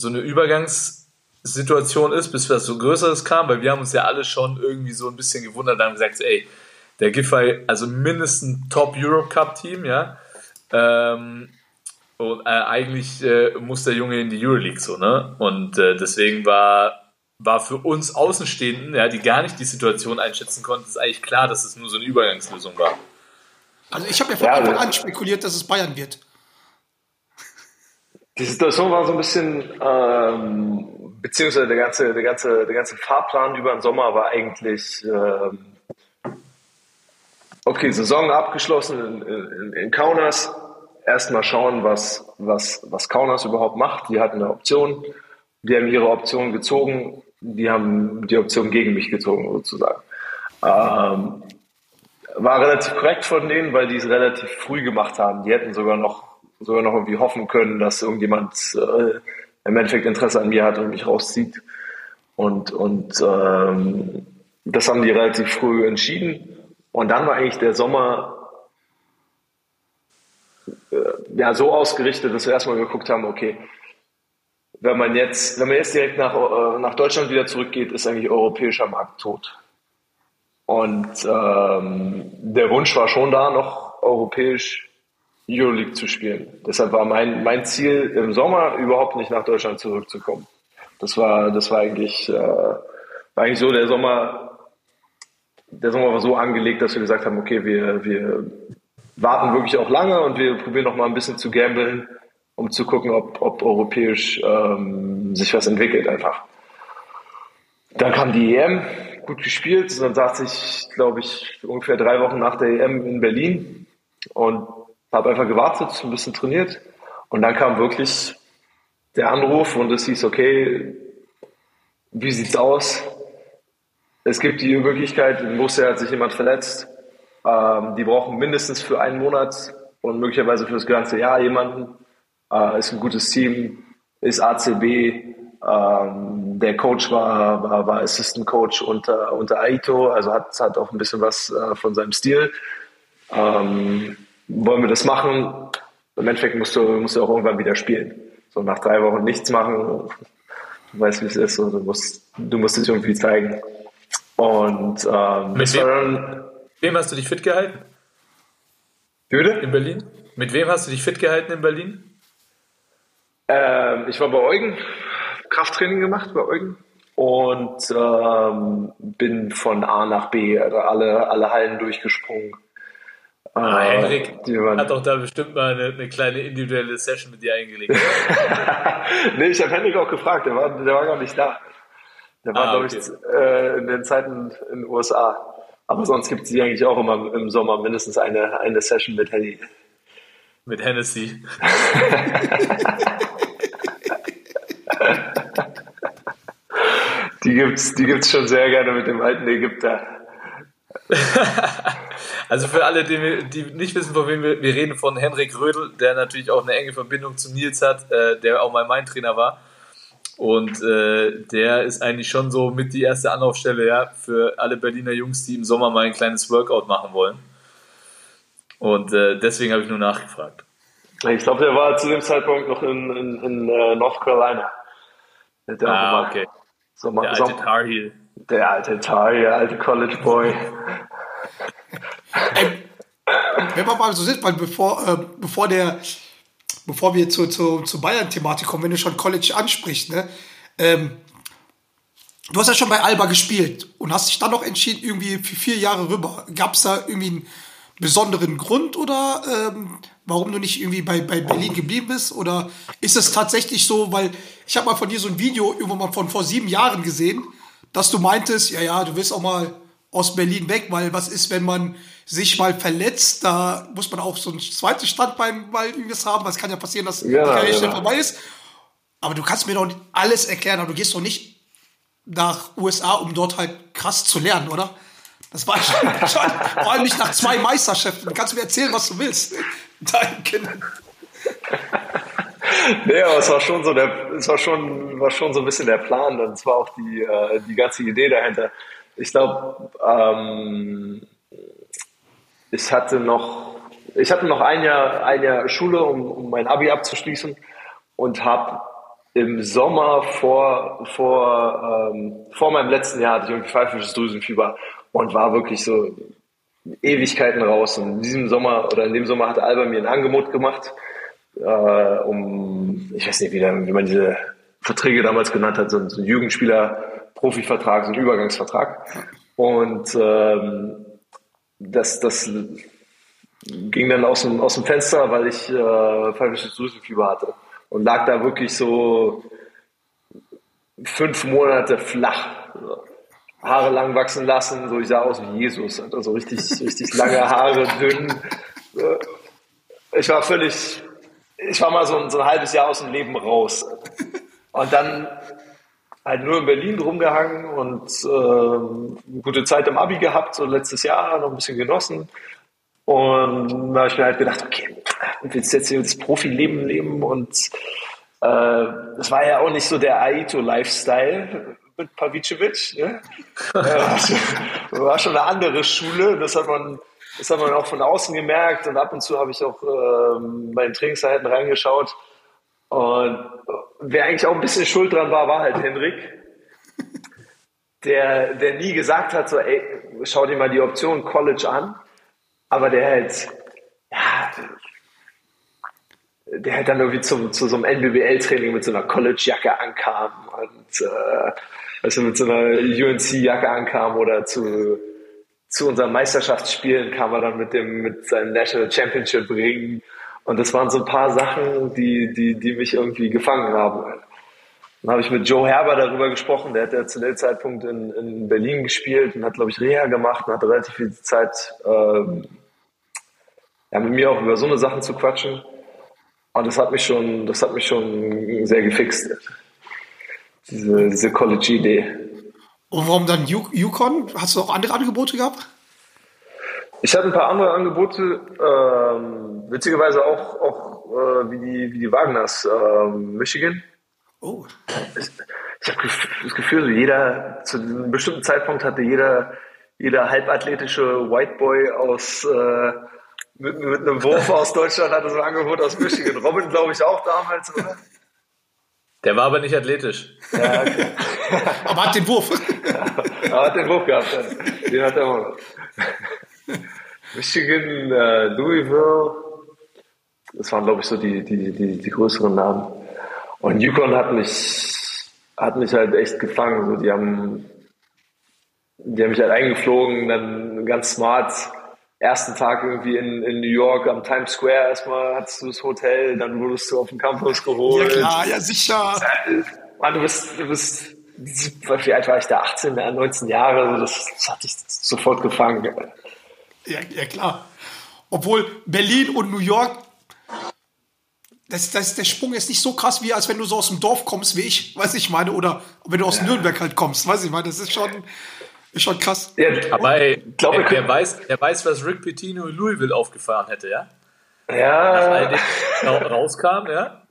so eine Übergangssituation ist, bis was so Größeres kam, weil wir haben uns ja alle schon irgendwie so ein bisschen gewundert und haben gesagt, ey, der Giffey, also mindestens Top Europe Cup Team, ja. Ähm, und äh, eigentlich äh, muss der Junge in die Euroleague so, ne? Und äh, deswegen war, war für uns Außenstehenden, ja, die gar nicht die Situation einschätzen konnten, ist eigentlich klar, dass es nur so eine Übergangslösung war. Also ich habe ja von Ja, Anfang an spekuliert, dass es Bayern wird. Die Situation war so ein bisschen, ähm, beziehungsweise der ganze, der ganze, der ganze Fahrplan über den Sommer war eigentlich, ähm, okay, Saison abgeschlossen in, in, in Kaunas. Erstmal schauen, was, was, was Kaunas überhaupt macht. Die hatten eine Option. Die haben ihre Option gezogen. Die haben die Option gegen mich gezogen, sozusagen. Ähm, war relativ korrekt von denen, weil die es relativ früh gemacht haben. Die hätten sogar noch, sogar noch irgendwie hoffen können, dass irgendjemand äh, im Endeffekt Interesse an mir hat und mich rauszieht. Und, und ähm, das haben die relativ früh entschieden. Und dann war eigentlich der Sommer äh, ja so ausgerichtet, dass wir erstmal geguckt haben, okay, wenn man jetzt, wenn man jetzt direkt nach, äh, nach Deutschland wieder zurückgeht, ist eigentlich europäischer Markt tot. Und ähm, der Wunsch war schon da, noch europäisch Euroleague zu spielen. Deshalb war mein, mein Ziel im Sommer überhaupt nicht nach Deutschland zurückzukommen. Das war, das war eigentlich, äh, war eigentlich so der Sommer, der Sommer war so angelegt, dass wir gesagt haben, okay, wir, wir warten wirklich auch lange und wir probieren noch mal ein bisschen zu gambeln, um zu gucken, ob, ob europäisch ähm, sich was entwickelt einfach. Dann kam die EM, gut gespielt. Dann saß ich, glaube ich, ungefähr drei Wochen nach der EM in Berlin und habe einfach gewartet, ein bisschen trainiert. Und dann kam wirklich der Anruf und es hieß, okay, wie sieht's aus? Es gibt die Möglichkeit, in Borussia hat sich jemand verletzt. Ähm, die brauchen mindestens für einen Monat und möglicherweise für das ganze Jahr jemanden. Äh, ist ein gutes Team, ist ACB. Ähm, der Coach war, war, war Assistant Coach unter, unter Aito, also hat, hat auch ein bisschen was äh, von seinem Stil. Ähm, wollen wir das machen? Im Endeffekt musst du, musst du auch irgendwann wieder spielen. So nach drei Wochen nichts machen, du weißt, wie es ist, so, du musst, du musst dich irgendwie zeigen. Und ähm, Mit wem? dann, Wem hast du dich fit gehalten bitte? in Berlin? Mit wem hast du dich fit gehalten in Berlin? Ähm, ich war bei Eugen, Krafttraining gemacht bei Eugen und ähm, bin von A nach B, also alle, alle Hallen durchgesprungen. Ah, Äh, Henrik hat doch da bestimmt mal eine, eine kleine individuelle Session mit dir eingelegt. nee, ich habe Henrik auch gefragt, der war, der war gar nicht da. Der war, Ah, glaube okay. ich, äh, in den Zeiten in den USA. Aber sonst gibt es die eigentlich auch immer im Sommer mindestens eine, eine Session mit Henny. mit Hennessy. Die gibt's, die gibt's schon sehr gerne mit dem alten Ägypter. Also für alle, die, die nicht wissen, von wem wir, wir reden, von Henrik Rödel, der natürlich auch eine enge Verbindung zu Nils hat, äh, der auch mal mein Trainer war. Und äh, der ist eigentlich schon so mit die erste Anlaufstelle ja, für alle Berliner Jungs, die im Sommer mal ein kleines Workout machen wollen. Und äh, deswegen habe ich nur nachgefragt. Ich glaube, der war zu dem Zeitpunkt noch in, in, in äh, North Carolina. Der, Ah, okay. Sommer, Der alte Tar Heel. der alte Tar, der alte College Boy. Wenn wir mal so sind, weil bevor, äh, bevor der, bevor wir zu, zu, zu Bayern-Thematik kommen, wenn du schon College ansprichst, ne? Ähm, du hast ja schon bei Alba gespielt und hast dich dann noch entschieden, irgendwie für vier Jahre rüber. Gab es da irgendwie einen besonderen Grund oder ähm, warum du nicht irgendwie bei, bei Berlin geblieben bist? Oder ist es tatsächlich so, weil ich habe mal von dir so ein Video irgendwann mal von vor sieben Jahren gesehen, dass du meintest, ja, ja, du willst auch mal aus Berlin weg, weil was ist, wenn man sich mal verletzt, da muss man auch so ein zweites Standbein mal irgendwas haben, weil es kann ja passieren, dass Ja, die Karriere schnell ja. vorbei ist. Aber du kannst mir doch nicht alles erklären, aber du gehst doch nicht nach USA, um dort halt krass zu lernen, oder? Das war schon, schon vor allem nicht nach zwei Meisterschaften. Du kannst mir erzählen, was du willst. Dein Kind. Nee, aber es war schon so der, es war schon, war schon so ein bisschen der Plan und es war auch die, äh, die ganze Idee dahinter. Ich glaube, ähm, ich hatte noch, ich hatte noch ein Jahr, ein Jahr Schule, um, um mein Abi abzuschließen und habe im Sommer vor, vor, ähm, vor meinem letzten Jahr hatte ich irgendwie pfeifisches Drüsenfieber und war wirklich so Ewigkeiten raus. Und in diesem Sommer oder in dem Sommer hatte Alba mir ein Angebot gemacht, äh, um, ich weiß nicht, wie, wie man diese Verträge damals genannt hat, so ein, so ein Jugendspieler-Profivertrag, so ein Übergangsvertrag. Und ähm, das, das ging dann aus dem, aus dem Fenster, weil ich äh, pfeifisches Drüsenfieber hatte. Und lag da wirklich so fünf Monate flach. Haare lang wachsen lassen, so ich sah aus wie Jesus, hatte so richtig, richtig lange Haare, dünn. Ich war völlig, ich war mal so ein, so ein halbes Jahr aus dem Leben raus. Und dann halt nur in Berlin rumgehangen und ähm, eine gute Zeit im Abi gehabt, so letztes Jahr noch ein bisschen genossen. Und da habe ich mir halt gedacht, okay, willst du jetzt hier das Profileben leben? Und äh, das war ja auch nicht so der Aito-Lifestyle mit Pavicevic. Ne? Äh, war, schon, war schon eine andere Schule. Das hat man, das hat man auch von außen gemerkt. Und ab und zu habe ich auch ähm, bei den Trainingseinheiten reingeschaut. Und wer eigentlich auch ein bisschen schuld dran war, war halt Henrik, der, der nie gesagt hat, so, ey, schau dir mal die Option College an, aber der halt, ja, der halt dann irgendwie zum, zu so einem NBBL-Training mit so einer College-Jacke ankam und äh, also mit so einer UNC-Jacke ankam oder zu, zu unseren Meisterschaftsspielen kam er dann mit dem mit seinem National Championship Ring und das waren so ein paar Sachen, die die die mich irgendwie gefangen haben. Dann habe ich mit Joe Herber darüber gesprochen, der hat ja zu dem Zeitpunkt in, in Berlin gespielt und hat, glaube ich, Reha gemacht und hatte relativ viel Zeit, ähm, ja, mit mir auch über so eine Sachen zu quatschen. Und das hat mich schon, das hat mich schon sehr gefixt. Diese, diese College-Idee. Und warum dann Yukon? Hast du auch andere Angebote gehabt? Ich hatte ein paar andere Angebote, ähm, witzigerweise auch, auch äh, wie, die, wie die Wagners, ähm, Michigan. Oh. Ich habe das Gefühl, so jeder, zu einem bestimmten Zeitpunkt hatte jeder, jeder halbathletische White Boy aus, äh, mit, mit einem Wurf aus Deutschland hatte so ein Angebot aus Michigan. Robin, glaube ich, auch damals, oder? Der war aber nicht athletisch. Ja, okay. Aber hat den Wurf. Er hat den Wurf gehabt, den hat er immer noch. Michigan, äh, Louisville, das waren, glaube ich, so die, die, die, die größeren Namen. Und Yukon hat mich, hat mich halt echt gefangen. So, die haben, die haben mich halt eingeflogen, dann ganz smart. Ersten Tag irgendwie in, in New York am Times Square erstmal hattest du das Hotel, dann wurdest du auf den Campus Ja geholt. klar, ja sicher. Mann, du bist, du bist, wie alt war ich da? 18, 19 Jahre, also das, das hat dich sofort gefangen. Ja, ja klar. Obwohl Berlin und New York, das, das, der Sprung ist nicht so krass, wie als wenn du so aus dem Dorf kommst, wie ich, weiß ich meine, oder wenn du aus Nürnberg halt kommst, weiß ich meine, das ist schon, ist schon krass. Ja, Aber ey, glaub, wir wer, weiß, wer weiß, was Rick Pitino in Louisville aufgefahren hätte, ja? All ja, dem ra- rauskam, ja?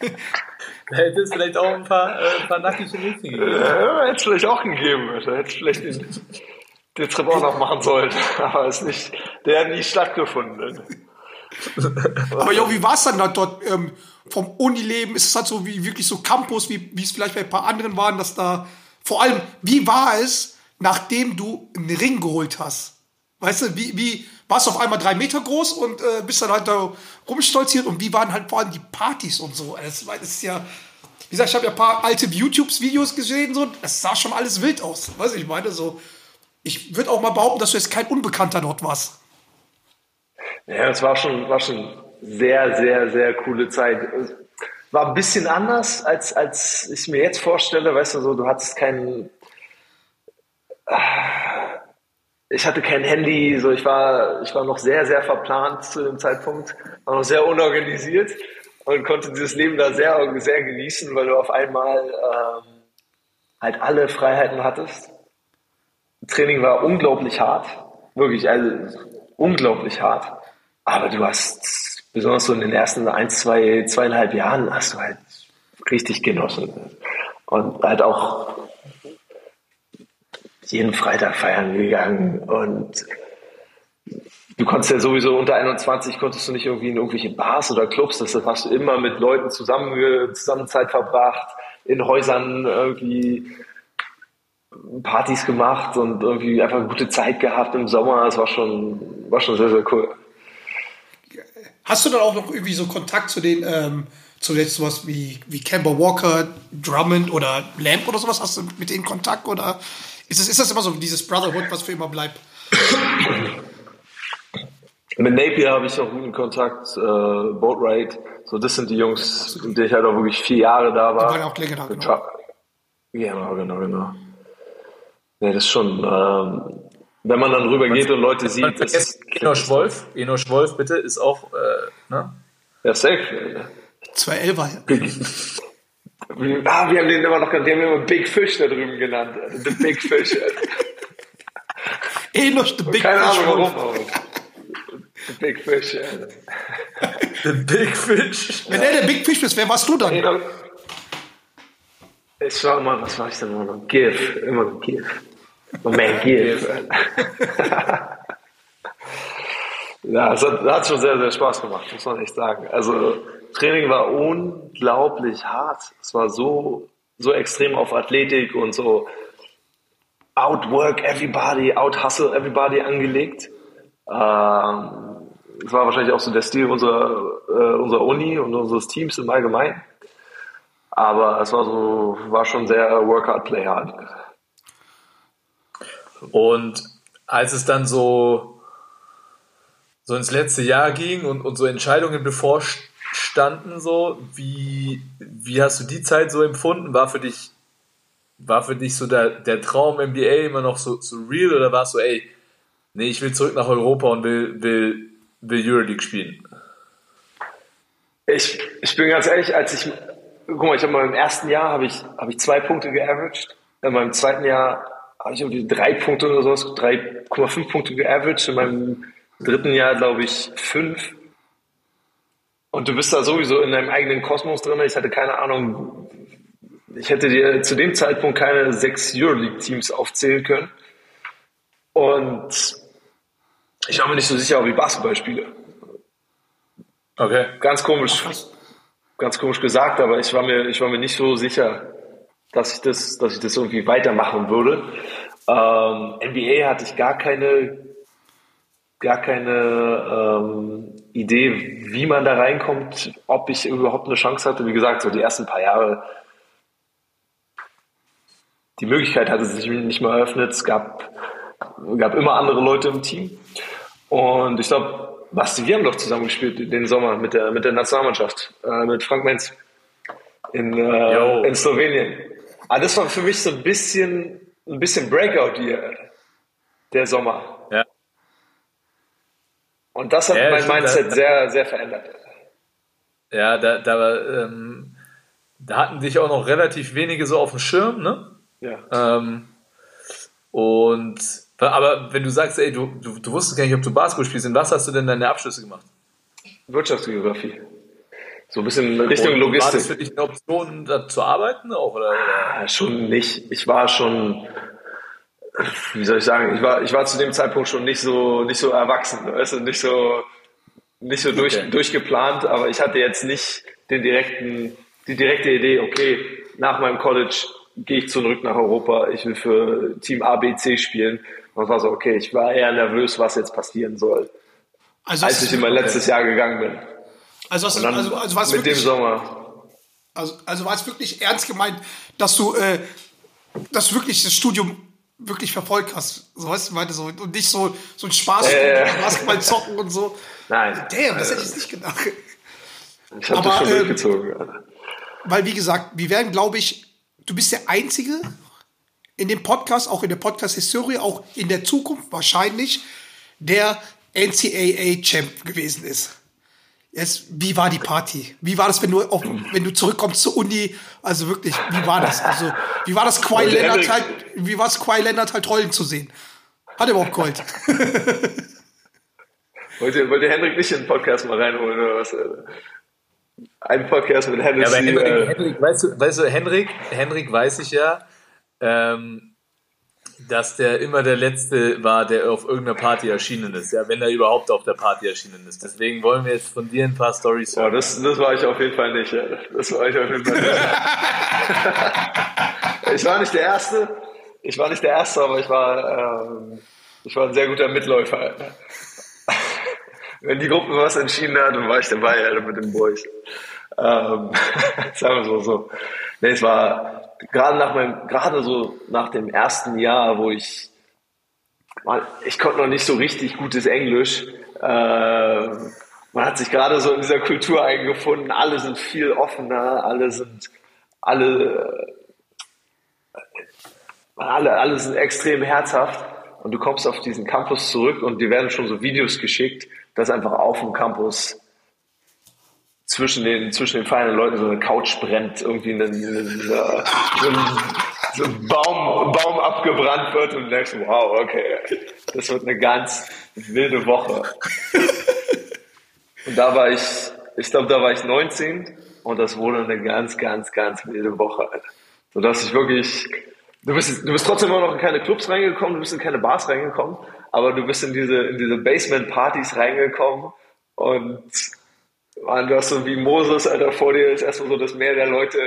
Da hätte es vielleicht auch ein paar, äh, ein paar nackige Mädchen gegeben. ja, hätte es vielleicht auch gegeben. Hätte es vielleicht den, den Trip auch noch machen sollen. Aber ist nicht, der hat nie stattgefunden. Aber jo, wie war es dann dort ähm, vom Unileben? Ist es halt so wie wirklich so Campus, wie, wie es vielleicht bei ein paar anderen waren, dass da vor allem, wie war es, nachdem du einen Ring geholt hast? Weißt du, wie, wie warst du auf einmal drei Meter groß und äh, bist dann halt da rumstolziert und wie waren halt vor allem die Partys und so? Das, das ist ja, wie gesagt, ich habe ja ein paar alte YouTube-Videos gesehen, so, das sah schon alles wild aus. Weißt du, ich meine, so, ich würde auch mal behaupten, dass du jetzt kein Unbekannter dort warst. Ja, es war schon, war schon sehr, sehr, sehr coole Zeit. War ein bisschen anders, als, als ich mir jetzt vorstelle. Weißt du, so, du hattest keinen. Ich hatte kein Handy, so ich war, ich war noch sehr, sehr verplant zu dem Zeitpunkt, war noch sehr unorganisiert und konnte dieses Leben da sehr, sehr genießen, weil du auf einmal ähm, halt alle Freiheiten hattest. Training war unglaublich hart, wirklich, also unglaublich hart. Aber du hast, besonders so in den ersten ein, zwei, zweieinhalb Jahren, hast du halt richtig genossen. Und halt auch jeden Freitag feiern gegangen und du konntest ja sowieso unter 21 konntest du nicht irgendwie in irgendwelche Bars oder Clubs, das hast du immer mit Leuten zusammen, zusammen Zeit verbracht, in Häusern irgendwie Partys gemacht und irgendwie einfach gute Zeit gehabt im Sommer. Das war schon, war schon sehr, sehr cool. Hast du dann auch noch irgendwie so Kontakt zu den, ähm, zu jetzt sowas wie, wie Kemba Walker, Drummond oder Lamp oder sowas? Hast du mit denen Kontakt oder ist das, ist das immer so dieses Brotherhood, was für immer bleibt? Mit Napier habe ich auch guten Kontakt, äh, Boatride. So, das sind die Jungs, mit denen ich halt auch wirklich vier Jahre da war. Die waren ja auch länger da, genau. Genau, genau, genau. Ja, das ist schon, ähm, wenn man dann rüber geht und Leute Man sieht, das vergisst Enosch Wolf. Enosch Wolf, bitte, ist auch, äh, ne? ja safe. Zwei Elfer. Big, ah, wir haben den immer noch, die haben immer Big Fish da drüben genannt. The Big Fish. Enoch the Big Keine Ahnung Fish warum. Wolf. aber The Big Fish. Ja. The Big Fish. Wenn er der Big Fish ist, wer warst du dann? Genau. Ich war immer, was war ich denn immer noch? Give, immer noch Give. Oh man, Give. Ja, es hat, hat schon sehr, sehr Spaß gemacht, muss man echt sagen. Also Training war unglaublich hart. Es war so, so extrem auf Athletik und so outwork everybody, out hustle everybody angelegt. Ähm, es war wahrscheinlich auch so der Stil unserer, äh, unserer Uni und unseres Teams im Allgemeinen. Aber es war so, war schon sehr work hard, play hard. Und als es dann so, so ins letzte Jahr ging und, und so Entscheidungen bevorstanden, so, wie, wie hast du die Zeit so empfunden? War für dich, war für dich so der, der Traum NBA immer noch so, so real oder warst du, so, ey, nee, ich will zurück nach Europa und will, will, will Euroleague spielen? Ich, ich bin ganz ehrlich, als ich, guck mal, ich habe mal im ersten Jahr habe ich, habe ich zwei Punkte geaveraged. In meinem zweiten Jahr habe ich irgendwie drei Punkte oder sowas, 3,5 Punkte geaveraged. In meinem dritten Jahr, glaube ich, fünf. Und du bist da sowieso in deinem eigenen Kosmos drin. Ich hatte keine Ahnung, ich hätte dir zu dem Zeitpunkt keine sechs Euroleague-Teams aufzählen können. Und ich war mir nicht so sicher, ob ich Basketball spiele. Okay. Ganz komisch, ganz komisch gesagt, aber ich war mir, ich war mir nicht so sicher, dass ich das, dass ich das irgendwie weitermachen würde. Ähm, NBA hatte ich gar keine, gar keine ähm, Idee, wie man da reinkommt, ob ich überhaupt eine Chance hatte. Wie gesagt, so die ersten paar Jahre, die Möglichkeit hatte sich nicht mehr eröffnet. Es gab, gab immer andere Leute im Team. Und ich glaube, Basti, wir haben doch zusammen gespielt den Sommer mit der, mit der Nationalmannschaft, äh, mit Frank Menz in, äh, in Slowenien. Aber das war für mich so ein bisschen, ein bisschen Breakout hier, der Sommer. Und das hat Ja, mein Mindset da- sehr, sehr verändert. Ja, da, da, ähm, da hatten dich auch noch relativ wenige so auf dem Schirm, ne? Ja. Ähm, und aber wenn du sagst, ey, du, du, du wusstest gar nicht, ob du Basketball spielst, in was hast du denn deine Abschlüsse gemacht? Wirtschaftsgeografie. So ein bisschen Richtung Und War das Logistik. für dich eine Option, da zu arbeiten auch? Oder? Ja, schon nicht. Ich war schon, wie soll ich sagen, ich war, ich war zu dem Zeitpunkt schon nicht so, nicht so erwachsen, weißt du, nicht so, nicht so durch, Okay. durchgeplant, aber ich hatte jetzt nicht den direkten, die direkte Idee, okay, nach meinem College gehe ich zurück nach Europa, ich will für Team A, B, C spielen. Und es war so, okay, ich war eher nervös, was jetzt passieren soll, Also, als ich in mein letztes Jahr gegangen bin. also, hast also, also war es mit dem wirklich, Sommer. also, also war es wirklich ernst gemeint, dass du, äh, dass du wirklich das Studium wirklich verfolgt hast. So weißt du, meine so, und nicht so, so ein Spaß, Äh. Basketball zocken und so. Nein, Damn, das hätte ich nicht gedacht. ich habe das schon ähm, durchgezogen. Weil, wie gesagt, wir werden, glaube ich, du bist der Einzige in dem Podcast, auch in der Podcast-Historie, auch in der Zukunft wahrscheinlich, der NCAA-Champ gewesen ist. Jetzt, wie war die Party? Wie war das, wenn du auch, wenn du zurückkommst zur Uni? Also wirklich, wie war das? Also, wie war das, Und Leonard Henrik- halt, wie war es, Kawhi Leonard halt rollen zu sehen? Hat er überhaupt geholt? Wollt ihr, wollt ihr Hendrik nicht in den Podcast mal reinholen oder was? Ein Podcast mit Ja, Hennessy. aber Henrik, äh, Henrik, weißt, du, weißt du, Henrik, Henrik weiß ich ja, ähm, dass der immer der Letzte war, der auf irgendeiner Party erschienen ist. Ja, wenn er überhaupt auf der Party erschienen ist. Deswegen wollen wir jetzt von dir ein paar Stories boah, hören. das, das war ich auf jeden Fall nicht. Ja. Das war ich auf jeden Fall nicht. ich war nicht der Erste. Ich war nicht der Erste, aber ich war, ähm, ich war ein sehr guter Mitläufer. Wenn die Gruppe was entschieden hat, dann war ich dabei Alter, mit den Boys. Ähm, sagen wir es mal so. Nee, es war gerade nach meinem, gerade so nach dem ersten Jahr, wo ich, man, ich konnte noch nicht so richtig gutes Englisch. Äh, man hat sich gerade so in dieser Kultur eingefunden. Alle sind viel offener, alle sind, alle, alle, alle sind extrem herzhaft. Und du kommst auf diesen Campus zurück und dir werden schon so Videos geschickt, dass einfach auf dem Campus zwischen den, zwischen den feinen Leuten so eine Couch brennt, irgendwie eine, eine, eine, so, ein, so ein Baum, Baum abgebrannt wird und du denkst, wow, okay, das wird eine ganz wilde Woche. Und da war ich, ich glaube, da war ich 19 und das wurde eine ganz, ganz, ganz wilde Woche. Alter. Sodass ich wirklich Du bist, du bist trotzdem immer noch in keine Clubs reingekommen, du bist in keine Bars reingekommen, aber du bist in diese, in diese Basement-Partys reingekommen und man, du hast so wie Moses, Alter, vor dir ist erstmal so das Meer der Leute,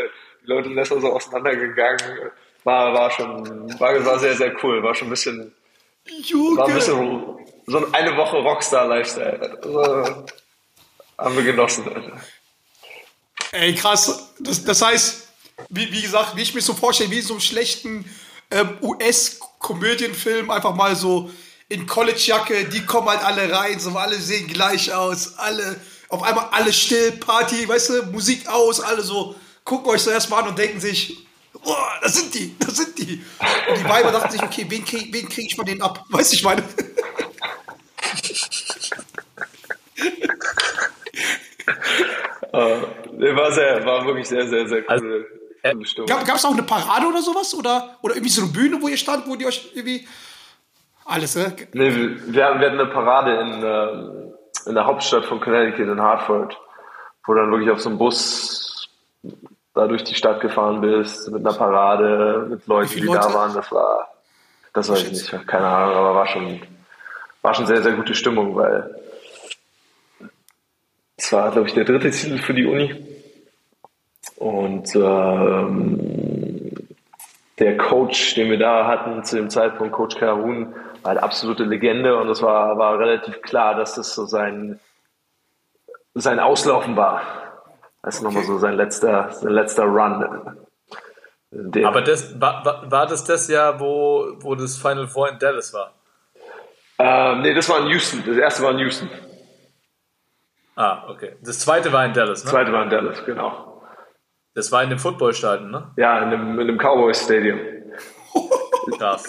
die Leute sind erstmal so auseinandergegangen. War, war schon, war, war sehr, sehr cool, war schon ein bisschen, war ein bisschen so eine Woche Rockstar-Lifestyle. Also, haben wir genossen, Alter. Ey, krass. Das, das heißt, wie, wie gesagt, wie ich mir so vorstelle, wie in so einem schlechten ähm, US-Komödienfilm, einfach mal so in College-Jacke, die kommen halt alle rein, so alle sehen gleich aus, alle, auf einmal alle still, Party, weißt du, Musik aus, alle so, gucken euch so erstmal an und denken sich, oh, das sind die, das sind die. Und die Weiber dachten sich, okay, wen kriege wen krieg ich mal den ab? Weißt du, ich meine? Der war sehr, war wirklich sehr, sehr, sehr Also, coole, äh. Gab es auch eine Parade oder sowas? Oder, oder irgendwie so eine Bühne, wo ihr stand, wo die euch irgendwie. Alles, ne? Nee, wir, wir hatten eine Parade in, ähm, in der Hauptstadt von Connecticut, in Hartford, wo du dann wirklich auf so einem Bus da durch die Stadt gefahren bist, mit einer Parade, mit Leuten, die da waren. Das war, das weiß ich nicht, keine Ahnung, aber war schon, war schon sehr, sehr gute Stimmung, weil es war, glaube ich, der dritte Titel für die Uni. Und ähm, der Coach, den wir da hatten zu dem Zeitpunkt, Coach Karun, war eine absolute Legende und es war, war relativ klar, dass das so sein, sein Auslaufen war. Das ist nochmal so sein letzter, sein letzter Run. Der, Aber das, war, war, das das Jahr, wo, wo das Final Four in Dallas war? ähm, nee, das war in Houston. Das erste war in Houston. Ah, okay. Das zweite war in Dallas, Das ne? zweite war in Dallas, genau. Das war in dem Footballstadion, ne? Ja, in dem, in dem Cowboys Stadium. Krass.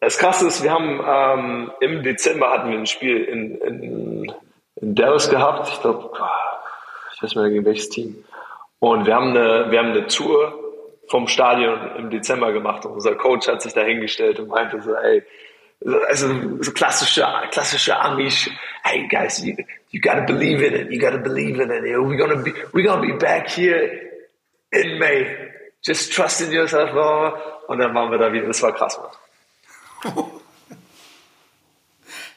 Das Krasse ist, wir haben ähm, im Dezember hatten wir ein Spiel in, in, in Dallas gehabt. Ich glaube, ich weiß nicht mehr gegen welches Team. Und wir haben eine, wir haben eine Tour vom Stadion im Dezember gemacht und unser Coach hat sich da hingestellt und meinte so, ey, also so klassische, klassische Amish, hey guys, you, you gotta believe in it, you gotta believe in it. We're gonna be, we're gonna be back here in May. Just trust in yourself. Und dann waren wir da wieder. Das war krass, Mann.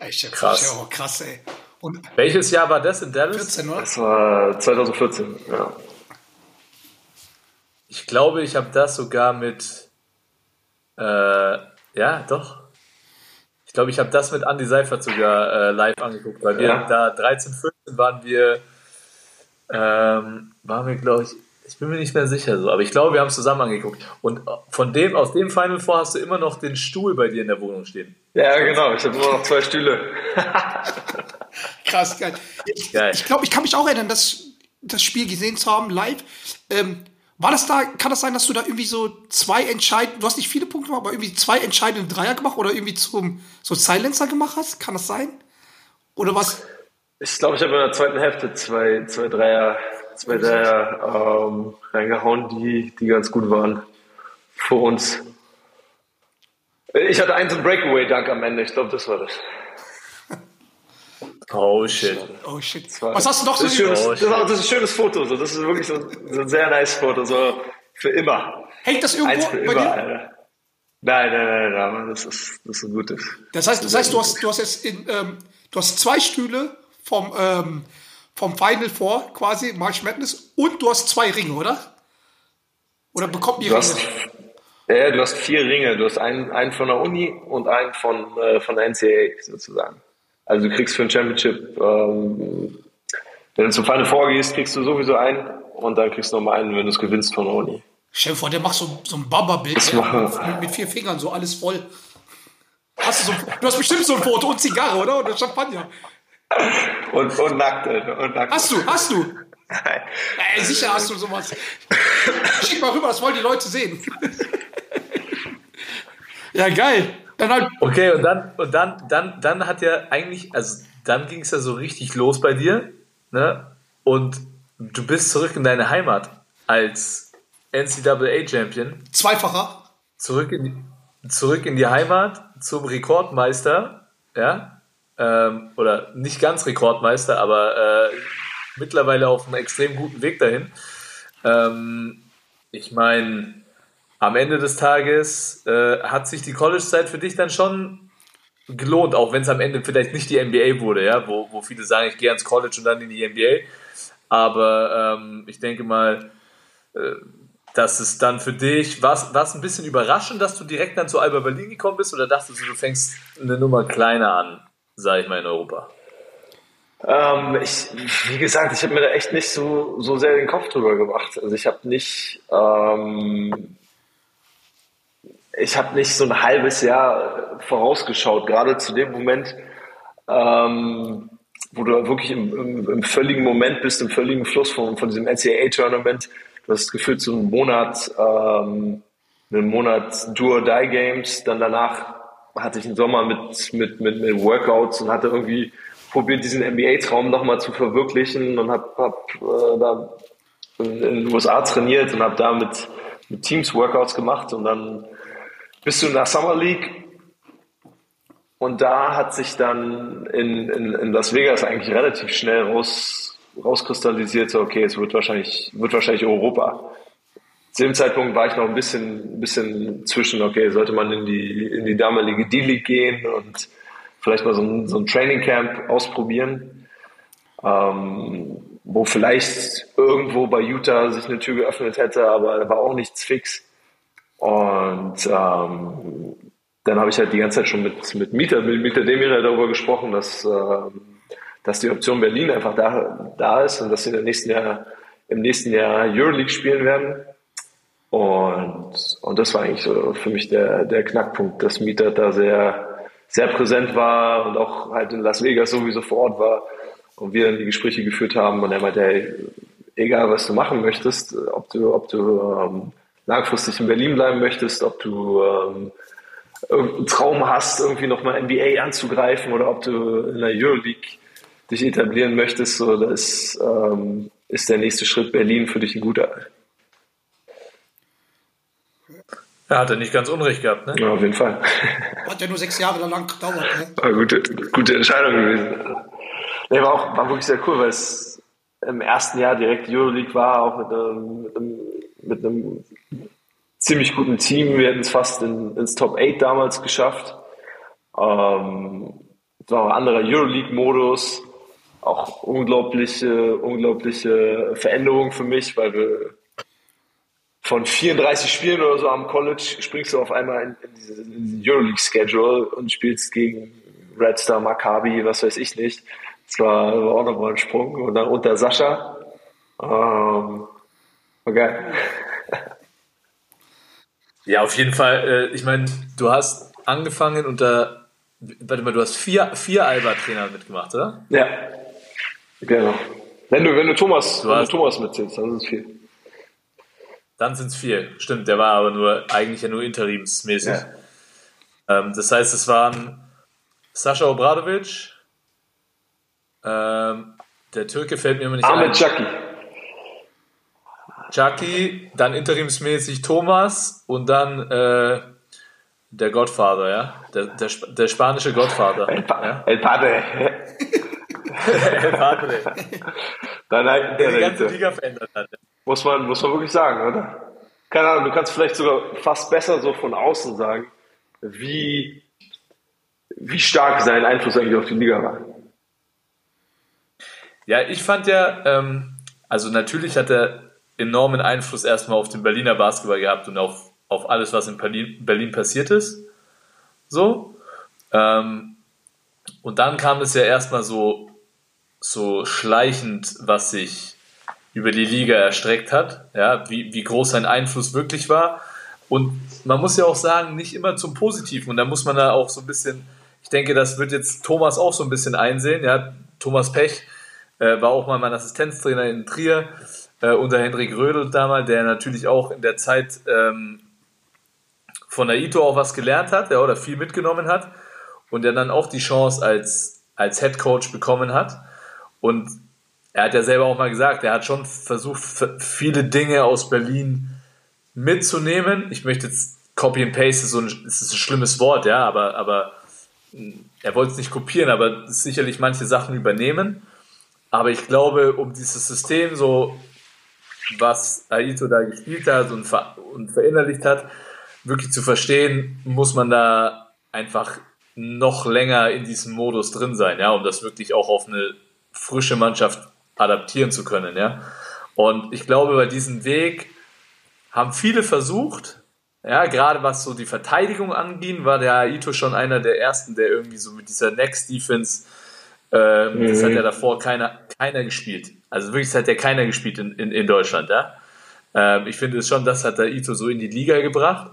Ich Krass. krass. Oh, krass, ey. Und Welches Jahr war das in Dallas? 14, oder? Das war 2014, ja. Ich glaube, ich habe das sogar mit. Äh, ja, doch. Ich glaube, ich habe das mit Andy Seifert sogar äh, live angeguckt, weil wir Ja. da 13, 14 waren wir. Ähm, waren wir, glaube ich. Ich bin mir nicht mehr sicher so, aber ich glaube, wir haben es zusammen angeguckt. Und von dem, aus dem Final Four hast du immer noch den Stuhl bei dir in der Wohnung stehen. Ja, genau. Ich habe nur noch zwei Stühle. Krass, geil. Ich, Geil. ich glaube, ich kann mich auch erinnern, das, das Spiel gesehen zu haben, live. Ähm, war das da, kann das sein, dass du da irgendwie so zwei entscheidende, du hast nicht viele Punkte gemacht, aber irgendwie zwei entscheidende Dreier gemacht oder irgendwie zum so Silencer gemacht hast? Kann das sein? Oder was? Ich glaube, ich habe in der zweiten Hälfte zwei, zwei Dreier, zwei Dreier ähm, reingehauen, die, die ganz gut waren für uns. Ich hatte einen zum Breakaway-Dunk am Ende. Ich glaube, das war das. Oh shit. Oh shit. war- Was hast du noch so Das ist, schönes, Oh, das, ist, auch- das ist ein schönes Foto. So. Das ist wirklich so, so ein sehr nice Foto. So für immer. Hängt das Eins irgendwo für bei immer, dir? Alter. Nein, nein, nein, nein, das ist, das ist ein gutes. Das heißt, das heißt, du hast, du hast jetzt in, ähm, du hast zwei Stühle vom, ähm, vom Final Four quasi, March Madness, und du hast zwei Ringe, oder? Oder bekommt ihr hast, Ringe? ja, du hast vier Ringe. Du hast einen, einen von der Uni und einen von, äh, von der NCAA sozusagen. Also du kriegst für ein Championship, ähm, wenn du zum Final Four gehst, kriegst du sowieso einen und dann kriegst du nochmal einen, wenn du es gewinnst von der Uni. Stell dir vor, der macht so, so ein Baba-Bild mit, mit vier Fingern, so alles voll. Hast du, so, du hast bestimmt so ein Foto und Zigarre, oder? Und Champagner. Und, und nackt, und nackt. Hast du, hast du. Ey, sicher hast du sowas. Schick mal rüber, das wollen die Leute sehen. ja, geil. Dann halt, Okay, und dann, und dann, dann, dann hat ja eigentlich, also dann ging es ja so richtig los bei dir, ne? Und du bist zurück in deine Heimat als NCAA-Champion, zweifacher. zurück in die, zurück in die Heimat zum Rekordmeister, ja? Ähm, oder nicht ganz Rekordmeister, aber äh, mittlerweile auf einem extrem guten Weg dahin. Ähm, ich meine, am Ende des Tages äh, hat sich die College-Zeit für dich dann schon gelohnt, auch wenn es am Ende vielleicht nicht die NBA wurde, ja, wo, wo viele sagen, ich gehe ans College und dann in die NBA. Aber ähm, ich denke mal, äh, dass es dann für dich, war es ein bisschen überraschend, dass du direkt dann zu Alba Berlin gekommen bist oder dachtest du, du fängst eine Nummer kleiner an, sage ich mal, in Europa? Ähm, ich, wie gesagt, ich habe mir da echt nicht so, so sehr den Kopf drüber gemacht. Also ich habe nicht, ähm, ich habe nicht so ein halbes Jahr vorausgeschaut, gerade zu dem Moment, ähm, wo du wirklich im, im, im, völligen Moment bist, im völligen Fluss von, von diesem NCAA-Tournament. Du hast gefühlt so einen Monat, ähm, einen Monat Do-or-Die-Games, dann danach hatte ich einen Sommer mit, mit, mit, mit Workouts und hatte irgendwie probiert, diesen NBA-Traum nochmal zu verwirklichen und habe hab, äh, da in, den USA trainiert und habe da mit, mit Teams Workouts gemacht und dann bist du in der Summer League und da hat sich dann in, in, in Las Vegas eigentlich relativ schnell raus, rauskristallisiert, so okay, es wird wahrscheinlich, wird wahrscheinlich Europa. Zu dem Zeitpunkt war ich noch ein bisschen, ein bisschen zwischen, okay, sollte man in die, in die damalige D-League gehen und vielleicht mal so ein, so ein Training Camp ausprobieren, ähm, wo vielleicht irgendwo bei Utah sich eine Tür geöffnet hätte, aber da war auch nichts fix. Und ähm, dann habe ich halt die ganze Zeit schon mit, mit Mieter, mit Mieter Demir darüber gesprochen, dass, ähm, dass die Option Berlin einfach da, da ist und dass sie im nächsten Jahr, im nächsten Jahr Euroleague spielen werden. Und, und das war eigentlich so für mich der, der Knackpunkt, dass Mieter da sehr, sehr präsent war und auch halt in Las Vegas sowieso vor Ort war und wir dann die Gespräche geführt haben und er meinte, hey, egal was du machen möchtest, ob du, ob du ähm, langfristig in Berlin bleiben möchtest, ob du ähm, irgendeinen Traum hast, irgendwie nochmal NBA anzugreifen oder ob du in der Euroleague dich etablieren möchtest, so das ähm, ist der nächste Schritt Berlin für dich ein guter. Er hatte nicht ganz Unrecht gehabt, ne? Ja, auf jeden Fall. Hat ja nur sechs Jahre lang gedauert. Ne? War eine gute, gute Entscheidung gewesen. Nee, war auch war wirklich sehr cool, weil es im ersten Jahr direkt Euroleague war, auch mit einem, mit einem, mit einem ziemlich guten Team. Wir hätten es fast in, ins Top 8 damals geschafft. Ähm, es war ein anderer Euroleague-Modus. Auch unglaubliche, unglaubliche Veränderung für mich, weil wir von 34 Spielen oder so am College springst du auf einmal in, in diesen Euroleague-Schedule und spielst gegen Red Star, Maccabi, was weiß ich nicht. Das war, war auch nochmal ein Sprung. Und dann unter Sascha. Ähm, geil. Ja, auf jeden Fall. Äh, ich meine, du hast angefangen unter, warte mal, du hast vier, vier Alba-Trainer mitgemacht, oder? Ja, genau. Wenn du, wenn du Thomas, du wenn du Thomas mitzählst, dann sind es vier. Dann sind es vier. Stimmt, der war aber nur eigentlich ja nur interimsmäßig. Ja. Ähm, das heißt, es waren Sascha Obradovic, ähm, der Türke fällt mir immer nicht Ahmed ein. Chucky. Chucky, dann interimsmäßig Thomas und dann äh, der Godfather, ja? Der, der, der spanische Godfather. El, pa ja? El Padre. El Padre. Dann halt der die ganze Liga verändert hat. Muss man, muss man wirklich sagen, oder? Keine Ahnung, du kannst vielleicht sogar fast besser so von außen sagen, wie, wie stark sein Einfluss eigentlich auf die Liga war. Ja, ich fand ja, ähm, also natürlich hat er enormen Einfluss erstmal auf den Berliner Basketball gehabt und auf, auf alles, was in Berlin, Berlin passiert ist. So. Ähm, und dann kam es ja erstmal so, so schleichend, was sich über die Liga erstreckt hat, ja, wie, wie groß sein Einfluss wirklich war. Und man muss ja auch sagen, nicht immer zum Positiven. Und da muss man da auch so ein bisschen, ich denke, das wird jetzt Thomas auch so ein bisschen einsehen. Ja, Thomas Pech äh, war auch mal mein Assistenztrainer in Trier äh, unter Hendrik Rödel damals, der natürlich auch in der Zeit ähm, von Ito auch was gelernt hat, ja, oder viel mitgenommen hat und der dann auch die Chance als, als Head Coach bekommen hat. Und er hat ja selber auch mal gesagt, er hat schon versucht, viele Dinge aus Berlin mitzunehmen. Ich möchte jetzt Copy and Paste, ist, so ein, ist ein schlimmes Wort, ja, aber, aber er wollte es nicht kopieren, aber sicherlich manche Sachen übernehmen. Aber ich glaube, um dieses System so was Aito da gespielt hat und, ver und verinnerlicht hat, wirklich zu verstehen, muss man da einfach noch länger in diesem Modus drin sein, ja, um das wirklich auch auf eine frische Mannschaft adaptieren zu können, ja. Und ich glaube, bei diesem Weg haben viele versucht, ja, gerade was so die Verteidigung anging, war der Aito schon einer der ersten, der irgendwie so mit dieser Next Defense, ähm, mhm. das hat ja davor keiner, keiner gespielt. Also wirklich, das hat ja keiner gespielt in, in, in Deutschland, ja. Ähm, ich finde es schon, das hat der Ito so in die Liga gebracht.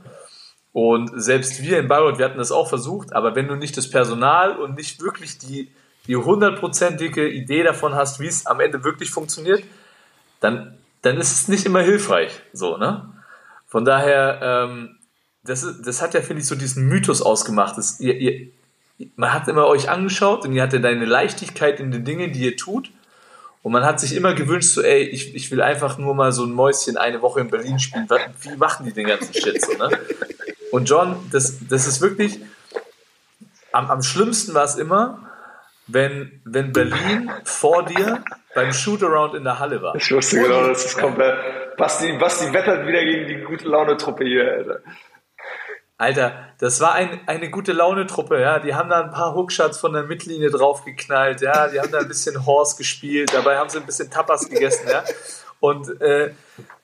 Und selbst wir in Bayreuth, wir hatten das auch versucht, aber wenn du nicht das Personal und nicht wirklich die, die hundertprozentige Idee davon hast, wie es am Ende wirklich funktioniert, dann, dann ist es nicht immer hilfreich. So, ne? Von daher, ähm, das, ist, das hat ja, finde ich, so diesen Mythos ausgemacht. Das, ihr, ihr, man hat immer euch angeschaut und ihr hattet eine Leichtigkeit in den Dingen, die ihr tut. Und man hat sich immer gewünscht, so, ey, ich, ich will einfach nur mal so ein Mäuschen eine Woche in Berlin spielen. Wie machen die den ganzen Shit so, ne? Und John, das, das ist wirklich, am, am schlimmsten war es immer, wenn, wenn Berlin vor dir beim Shootaround in der Halle war. Ich wusste genau, dass es kommt. Basti, Basti wettert wieder gegen die gute Laune-Truppe hier, Alter. Alter, das war ein, eine gute Laune-Truppe, ja. Die haben da ein paar Hookshots von der Mittellinie draufgeknallt, ja. Die haben da ein bisschen Horse gespielt, dabei haben sie ein bisschen Tapas gegessen, ja. Und, äh,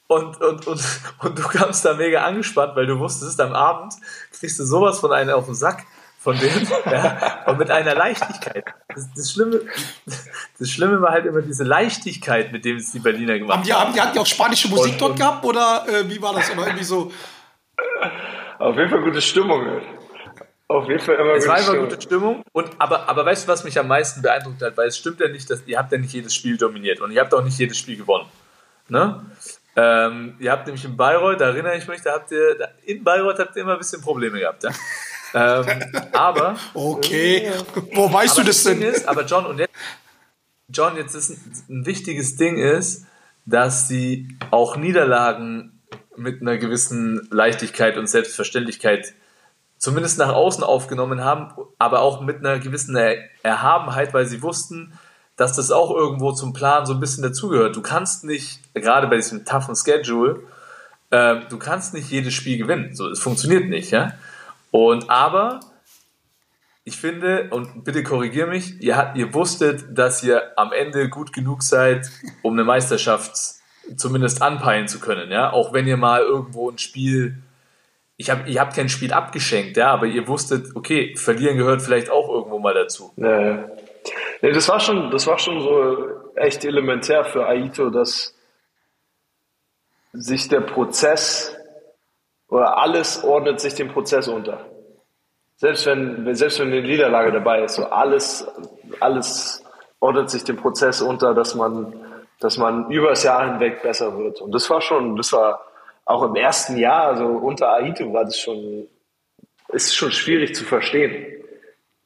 und, und, und, und du kamst da mega angespannt, weil du wusstest, am Abend kriegst du sowas von einem auf den Sack von denen ja, und mit einer Leichtigkeit. Das, das, Schlimme, das Schlimme war halt immer diese Leichtigkeit, mit dem es die Berliner gemacht haben. Die, haben die, hatten die auch spanische Musik und, dort gehabt oder äh, wie war das? Oder irgendwie so auf jeden Fall gute Stimmung. Auf jeden Fall immer es gute war immer gute Stimmung. Und, aber, aber weißt du, was mich am meisten beeindruckt hat? Weil es stimmt ja nicht, dass ihr habt ja nicht jedes Spiel dominiert und ihr habt auch nicht jedes Spiel gewonnen. Ne? Ähm, ihr habt nämlich in Bayreuth, da erinnere ich mich, da habt ihr, in Bayreuth habt ihr immer ein bisschen Probleme gehabt. Ja? Ähm, aber. Okay. Wo weißt du das, denn? Ist, aber John, und jetzt, John, jetzt ist ein, ein wichtiges Ding ist, dass sie auch Niederlagen mit einer gewissen Leichtigkeit und Selbstverständlichkeit zumindest nach außen aufgenommen haben, aber auch mit einer gewissen Erhabenheit, weil sie wussten, dass das auch irgendwo zum Plan so ein bisschen dazugehört. Du kannst nicht, gerade bei diesem toughen Schedule, äh, du kannst nicht jedes Spiel gewinnen. So, es funktioniert nicht, ja. Und aber ich finde, und bitte korrigier mich, ihr, ihr wusstet, dass ihr am Ende gut genug seid, um eine Meisterschaft zumindest anpeilen zu können, ja. Auch wenn ihr mal irgendwo ein Spiel, ich hab, ihr habt kein Spiel abgeschenkt, ja, aber ihr wusstet, okay, verlieren gehört vielleicht auch irgendwo mal dazu. Nee. nee das war schon, das war schon so echt elementär für Aito, dass sich der Prozess oder alles ordnet sich dem Prozess unter. Selbst wenn, selbst wenn eine Niederlage dabei ist, so alles, alles ordnet sich dem Prozess unter, dass man dass man über das Jahr hinweg besser wird. Und das war schon, das war auch im ersten Jahr, also unter Aito war das schon, ist schon schwierig zu verstehen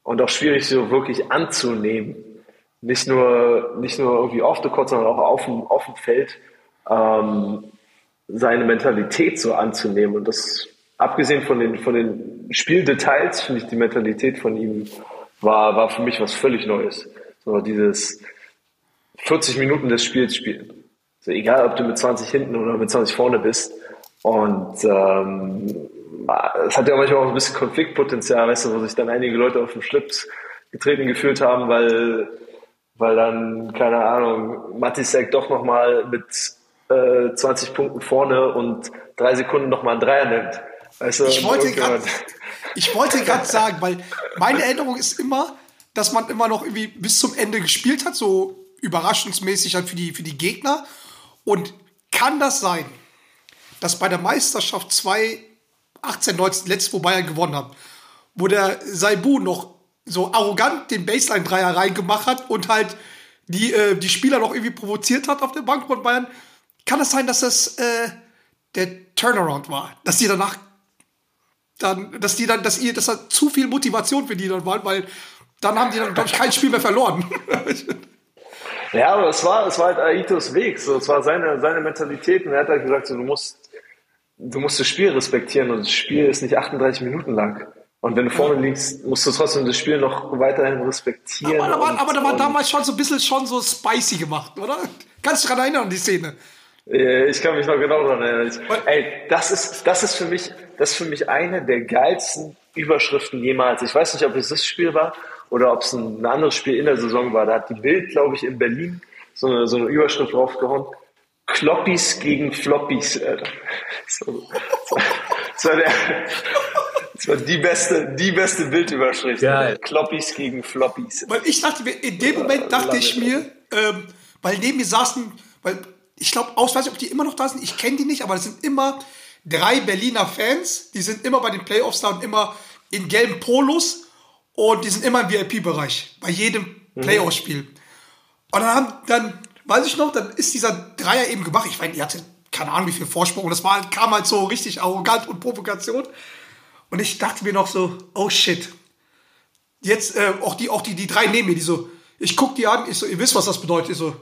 und auch schwierig so wirklich anzunehmen. Nicht nur, nicht nur irgendwie off the court, sondern auch auf dem, auf dem Feld ähm, seine Mentalität so anzunehmen. Und das, abgesehen von den, von den Spieldetails, finde ich, die Mentalität von ihm war, war für mich was völlig Neues. So dieses, 40 Minuten des Spiels spielen. Also egal, ob du mit 20 hinten oder mit 20 vorne bist. Und ähm, es hat ja manchmal auch ein bisschen Konfliktpotenzial, weißt du, wo sich dann einige Leute auf den Schlips getreten gefühlt haben, weil, weil dann, keine Ahnung, Matisek doch nochmal mit äh, 20 Punkten vorne und drei Sekunden nochmal einen Dreier nimmt. Weißt du, ich wollte gerade ich wollte gerade sagen, weil meine Erinnerung ist immer, dass man immer noch irgendwie bis zum Ende gespielt hat, so überraschungsmäßig halt für die, für die Gegner. Und kann das sein, dass bei der Meisterschaft 2018, 19, letztes, wo Bayern gewonnen hat, wo der Saibu noch so arrogant den Baseline-Dreier reingemacht hat und halt die, äh, die Spieler noch irgendwie provoziert hat auf der Bank von Bayern, kann es sein, dass das äh, der Turnaround war, dass die danach dann, dass die dann, dass ihr, dass da zu viel Motivation für die dann war, weil dann haben die dann, glaube ich, kein Spiel mehr verloren. Ja, aber es war, es war halt Aitos Weg, so, es war seine, seine Mentalität und er hat halt gesagt, so, du musst, du musst das Spiel respektieren und das Spiel ist nicht 38 Minuten lang. Und wenn du vorne liegst, musst du trotzdem das Spiel noch weiterhin respektieren. Aber, aber, aber da war damals schon so ein bisschen schon so spicy gemacht, oder? Kannst du dich daran erinnern, die Szene? Äh, Ich kann mich noch genau daran erinnern. Ich, ey, das ist, das ist für mich, das ist für mich eine der geilsten Überschriften jemals. Ich weiß nicht, ob es das Spiel war oder ob es ein, anderes Spiel in der Saison war. Da hat die Bild, glaube ich, in Berlin so eine, so eine Überschrift draufgehauen. Kloppis gegen Floppies, Alter. So, so, das war der, das war die beste, die beste Bildüberschrift. Geil. Kloppis gegen Floppies. Weil ich dachte mir, in dem Moment dachte ich mir, ähm, weil neben mir saßen, weil ich glaube, aus weiß nicht, ob die immer noch da sind, ich kenne die nicht, aber es sind immer drei Berliner Fans, die sind immer bei den Playoffs da und immer in gelben Polos und die sind immer im VIP-Bereich, bei jedem Playoff-Spiel. Und dann haben, dann, weiß ich noch, dann ist dieser Dreier eben gemacht. Ich meine, die hatte keine Ahnung, wie viel Vorsprung. Und das war, kam halt so richtig arrogant und Provokation. Und ich dachte mir noch so, oh shit. Jetzt, äh, auch die, auch die, die drei neben mir, die so, ich guck die an, ich so, ihr wisst, was das bedeutet. Ich so,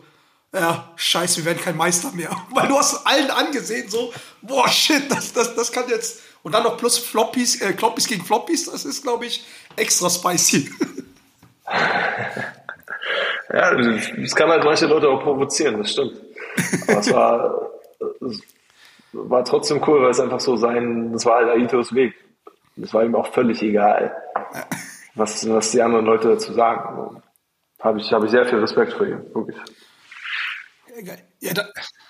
ja, scheiße, wir werden kein Meister mehr. Weil du hast allen angesehen, so, boah, shit, das, das, das kann jetzt. Und dann noch plus Floppies, äh, Kloppies gegen Floppies, das ist, glaube ich, extra spicy. Ja, das kann halt manche Leute auch provozieren, das stimmt. Aber es war, es war trotzdem cool, weil es einfach so sein, das war halt Aitos Weg. Das war ihm auch völlig egal, was, was die anderen Leute dazu sagen. Habe ich, habe ich sehr viel Respekt vor ihm, wirklich. Ja, da,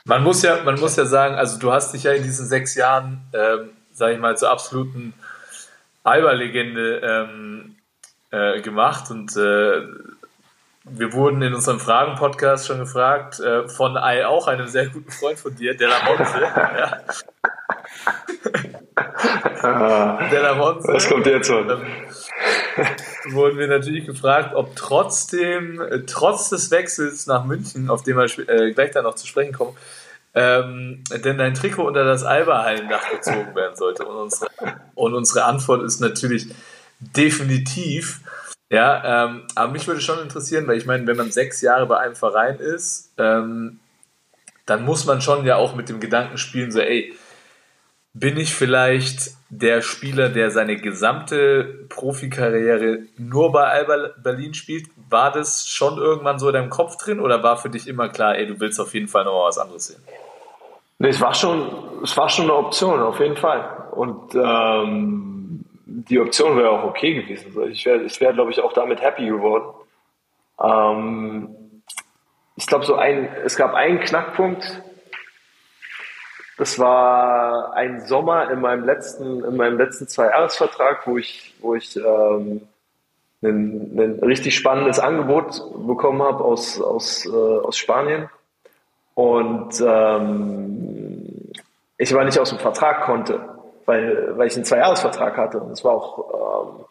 Man muss ja, man muss ja sagen, also du hast dich ja in diesen sechs Jahren, ähm, sag ich mal, zur absoluten Alba-Legende ähm, äh, gemacht und äh, wir wurden in unserem Fragen-Podcast schon gefragt, äh, von Ei auch einem sehr guten Freund von dir, Della Monte. ja. Della Monte. Was kommt jetzt? Ähm, wurden wir natürlich gefragt, ob trotzdem, äh, trotz des Wechsels nach München, auf den wir äh, gleich dann noch zu sprechen kommen, ähm, denn dein Trikot unter das Alba-Hallendach gezogen werden sollte. Und unsere, und unsere Antwort ist natürlich definitiv. Ja, ähm, aber mich würde schon interessieren, weil ich meine, wenn man sechs Jahre bei einem Verein ist, ähm, dann muss man schon ja auch mit dem Gedanken spielen, so, ey, bin ich vielleicht der Spieler, der seine gesamte Profikarriere nur bei Alba Berlin spielt? War das schon irgendwann so in deinem Kopf drin oder war für dich immer klar, ey, du willst auf jeden Fall noch was anderes sehen? Nee, es war schon, es war schon eine Option, auf jeden Fall. Und ähm, die Option wäre auch okay gewesen. Ich wäre, ich wäre, glaube ich, auch damit happy geworden. Ähm, ich glaube, so ein, es gab einen Knackpunkt. Das war ein Sommer in meinem letzten, in meinem letzten Zwei-Jahres-Vertrag, wo ich, wo ich ähm, ein, ein richtig spannendes Angebot bekommen habe aus, aus, äh, aus Spanien. Und ähm, ich aber nicht aus dem Vertrag konnte, weil, weil ich einen Zweijahresvertrag hatte. Und es war auch, ähm,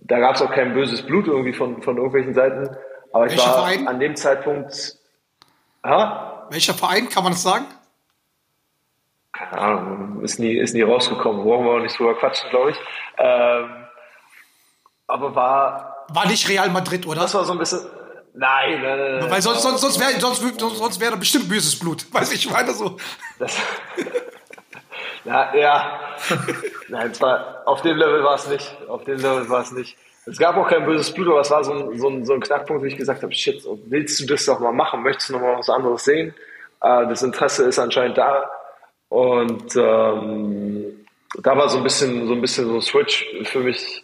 da gab es auch kein böses Blut irgendwie von, von irgendwelchen Seiten. Aber ich Welcher war Verein? an dem Zeitpunkt, ha? welcher Verein, kann man das sagen? Keine Ahnung, ist nie, ist nie rausgekommen. Wollen wir auch nicht drüber quatschen, glaube ich. Ähm, aber war, War nicht Real Madrid, oder? das war so ein bisschen, nein, nein, nein. Weil sonst, sonst, sonst wäre sonst, sonst, wäre da bestimmt böses Blut. Weiß ich, ich meine so. Das, ja, ja. Nein, es war, auf dem Level war es nicht. Auf dem Level war es nicht. Es gab auch kein böses Blut, aber es war so ein, so ein, so ein Knackpunkt, wo ich gesagt habe, shit, willst du das doch mal machen? Möchtest du noch mal was anderes sehen? Äh, das Interesse ist anscheinend da. Und ähm, da war so ein bisschen, so ein bisschen so ein Switch für mich.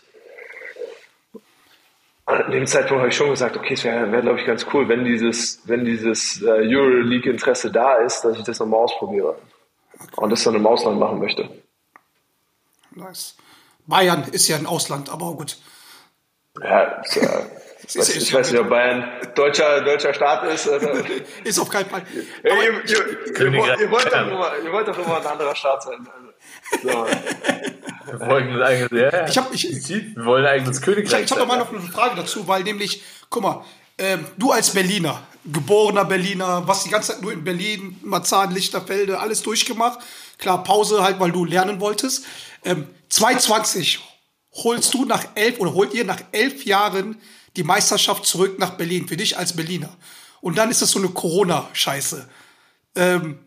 An dem Zeitpunkt habe ich schon gesagt, okay, es wäre, wär, glaube ich, ganz cool, wenn dieses, wenn dieses äh, Euroleague-Interesse da ist, dass ich das nochmal ausprobiere und das dann im Ausland machen möchte. Nice. Bayern ist ja ein Ausland, aber gut. Ja, ist, äh, ich, weiß, ich weiß nicht, ob Bayern deutscher, deutscher Staat ist. Oder, Ist auf keinen Fall. Ihr, ihr, ihr, ihr, wollt doch ihr wollt doch immer ein anderer Staat sein. Also, so. Wir wollen eigentlich, ja. Ich hab- ich- wir wollen eigentlich das Königreich. Ich habe noch mal noch eine Frage dazu, weil nämlich, guck mal, ähm, du als Berliner, geborener Berliner, was die ganze Zeit nur in Berlin, Marzahn, Lichterfelde, alles durchgemacht. Klar, Pause halt, weil du lernen wolltest. Ähm, 2020 holst du nach elf oder holt ihr nach elf Jahren die Meisterschaft zurück nach Berlin, für dich als Berliner. Und dann ist das so eine Corona-Scheiße. Ähm,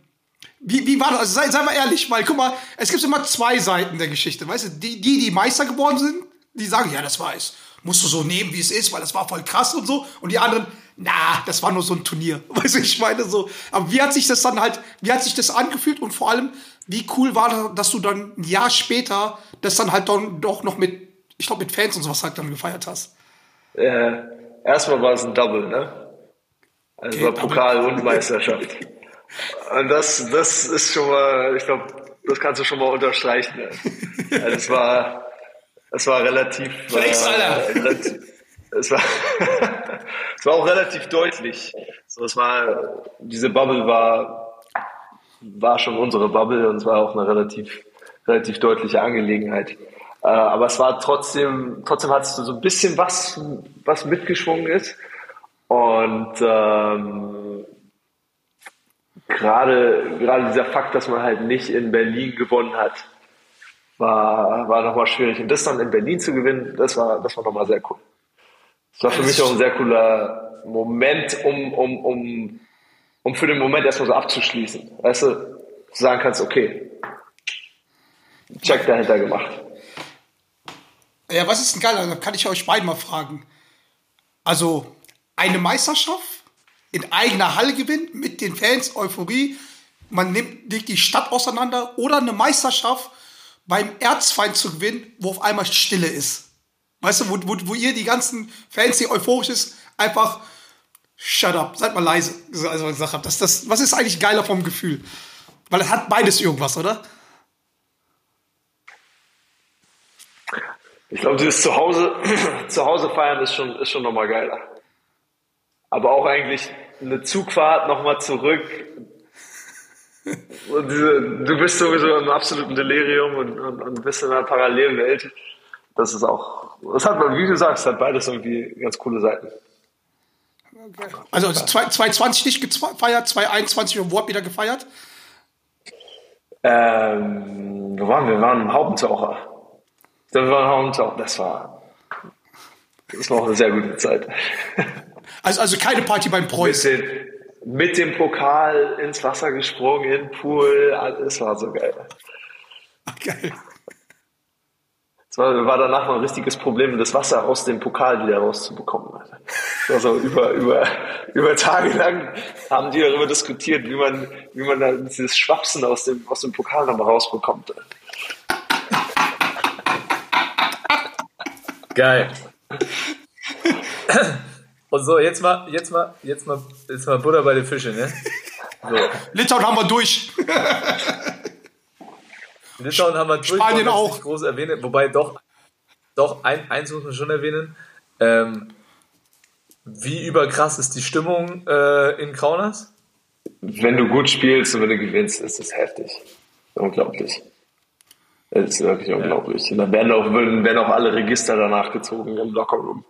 wie, wie war das? Also sei, sei mal ehrlich, weil guck mal, es gibt immer zwei Seiten der Geschichte. Weißt du, die, die, die Meister geworden sind, die sagen, ja, das war es. Musst du so nehmen, wie es ist, weil das war voll krass und so. Und die anderen, na, das war nur so ein Turnier. Weißt du, ich meine so. Aber wie hat sich das dann halt, wie hat sich das angefühlt und vor allem, wie cool war das, dass du dann ein Jahr später das dann halt doch noch mit, ich glaube, mit Fans und sowas halt dann gefeiert hast? Äh, erstmal war es ein Double, ne? Also Okay, war Double. Pokal und Meisterschaft. Und das, das ist schon mal, ich glaube, das kannst du schon mal unterstreichen. Ne? Also es war, es war relativ. Flex, Alter. relativ es war, es war auch relativ deutlich. So, es war, diese Bubble war, war schon unsere Bubble und es war auch eine relativ, relativ deutliche Angelegenheit. Äh, aber es war trotzdem, trotzdem hattest du so ein bisschen was, was mitgeschwungen ist. Und ähm, gerade, gerade dieser Fakt, dass man halt nicht in Berlin gewonnen hat, war, war nochmal schwierig. Und das dann in Berlin zu gewinnen, das war, das war nochmal sehr cool. Das war für mich auch ein sehr cooler Moment, um, um, um, um für den Moment erstmal so abzuschließen. Weißt du, sagen kannst, okay, Check dahinter gemacht. Ja, was ist denn geil? Da kann ich euch beide mal fragen. Also, eine Meisterschaft in eigener Halle gewinnen, mit den Fans, Euphorie, man nimmt die Stadt auseinander oder eine Meisterschaft beim Erzfeind zu gewinnen, wo auf einmal Stille ist. Weißt du, wo, wo, wo ihr die ganzen Fans, die euphorisch ist, einfach shut up, seid mal leise, also. Das, das, was ist eigentlich geiler vom Gefühl? Weil es hat beides irgendwas, oder? Ich glaube, dieses Zuhause, Zuhause feiern ist schon, ist schon nochmal geiler. Aber auch eigentlich eine Zugfahrt nochmal zurück. Und diese, du bist sowieso im absoluten Delirium und, und, und bist in einer parallelen Welt. Das ist auch, das hat, wie du sagst, hat beides irgendwie ganz coole Seiten. Also, also 2020 nicht gefeiert, 2021 wo habt ihr da gefeiert? Ähm, wo waren wir? Wir waren im Haubentaucher. Waren im Haubentaucher. Das war, das war auch eine sehr gute Zeit. Also, also keine Party beim Preußen. mit dem Pokal ins Wasser gesprungen, in den Pool, alles war so geil. Geil. Es war, war danach noch ein richtiges Problem, das Wasser aus dem Pokal wieder rauszubekommen. Alter. Das war so über, über, über Tage lang haben die darüber diskutiert, wie man, wie man dieses Schwapsen aus dem, aus dem Pokal nochmal rausbekommt. Geil. Und so, jetzt mal, jetzt mal, jetzt mal, jetzt mal Butter bei den Fischen, ne? So. Litauen haben wir durch. Litauen haben wir durch, Spanien auch. groß erwähnen, wobei doch, doch, ein, eins muss man schon erwähnen. Ähm, wie überkrass ist die Stimmung äh, in Kaunas? Wenn du gut spielst und wenn du gewinnst, ist es heftig. Unglaublich. Es ist wirklich unglaublich. Und dann werden auch, werden auch alle Register danach gezogen im Lockerroom.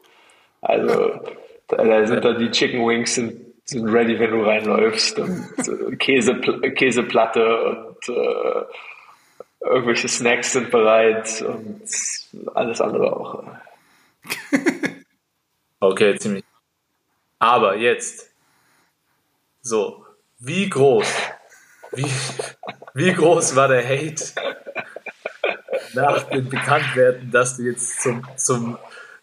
Also, da, da sind da die Chicken Wings sind, sind ready, wenn du reinläufst. Und äh, Käse, Käseplatte und äh, irgendwelche Snacks sind bereit und alles andere auch. Okay, ziemlich. Aber jetzt. So, wie groß, wie, wie groß war der Hate nach dem Bekanntwerden, dass du jetzt zum, zum,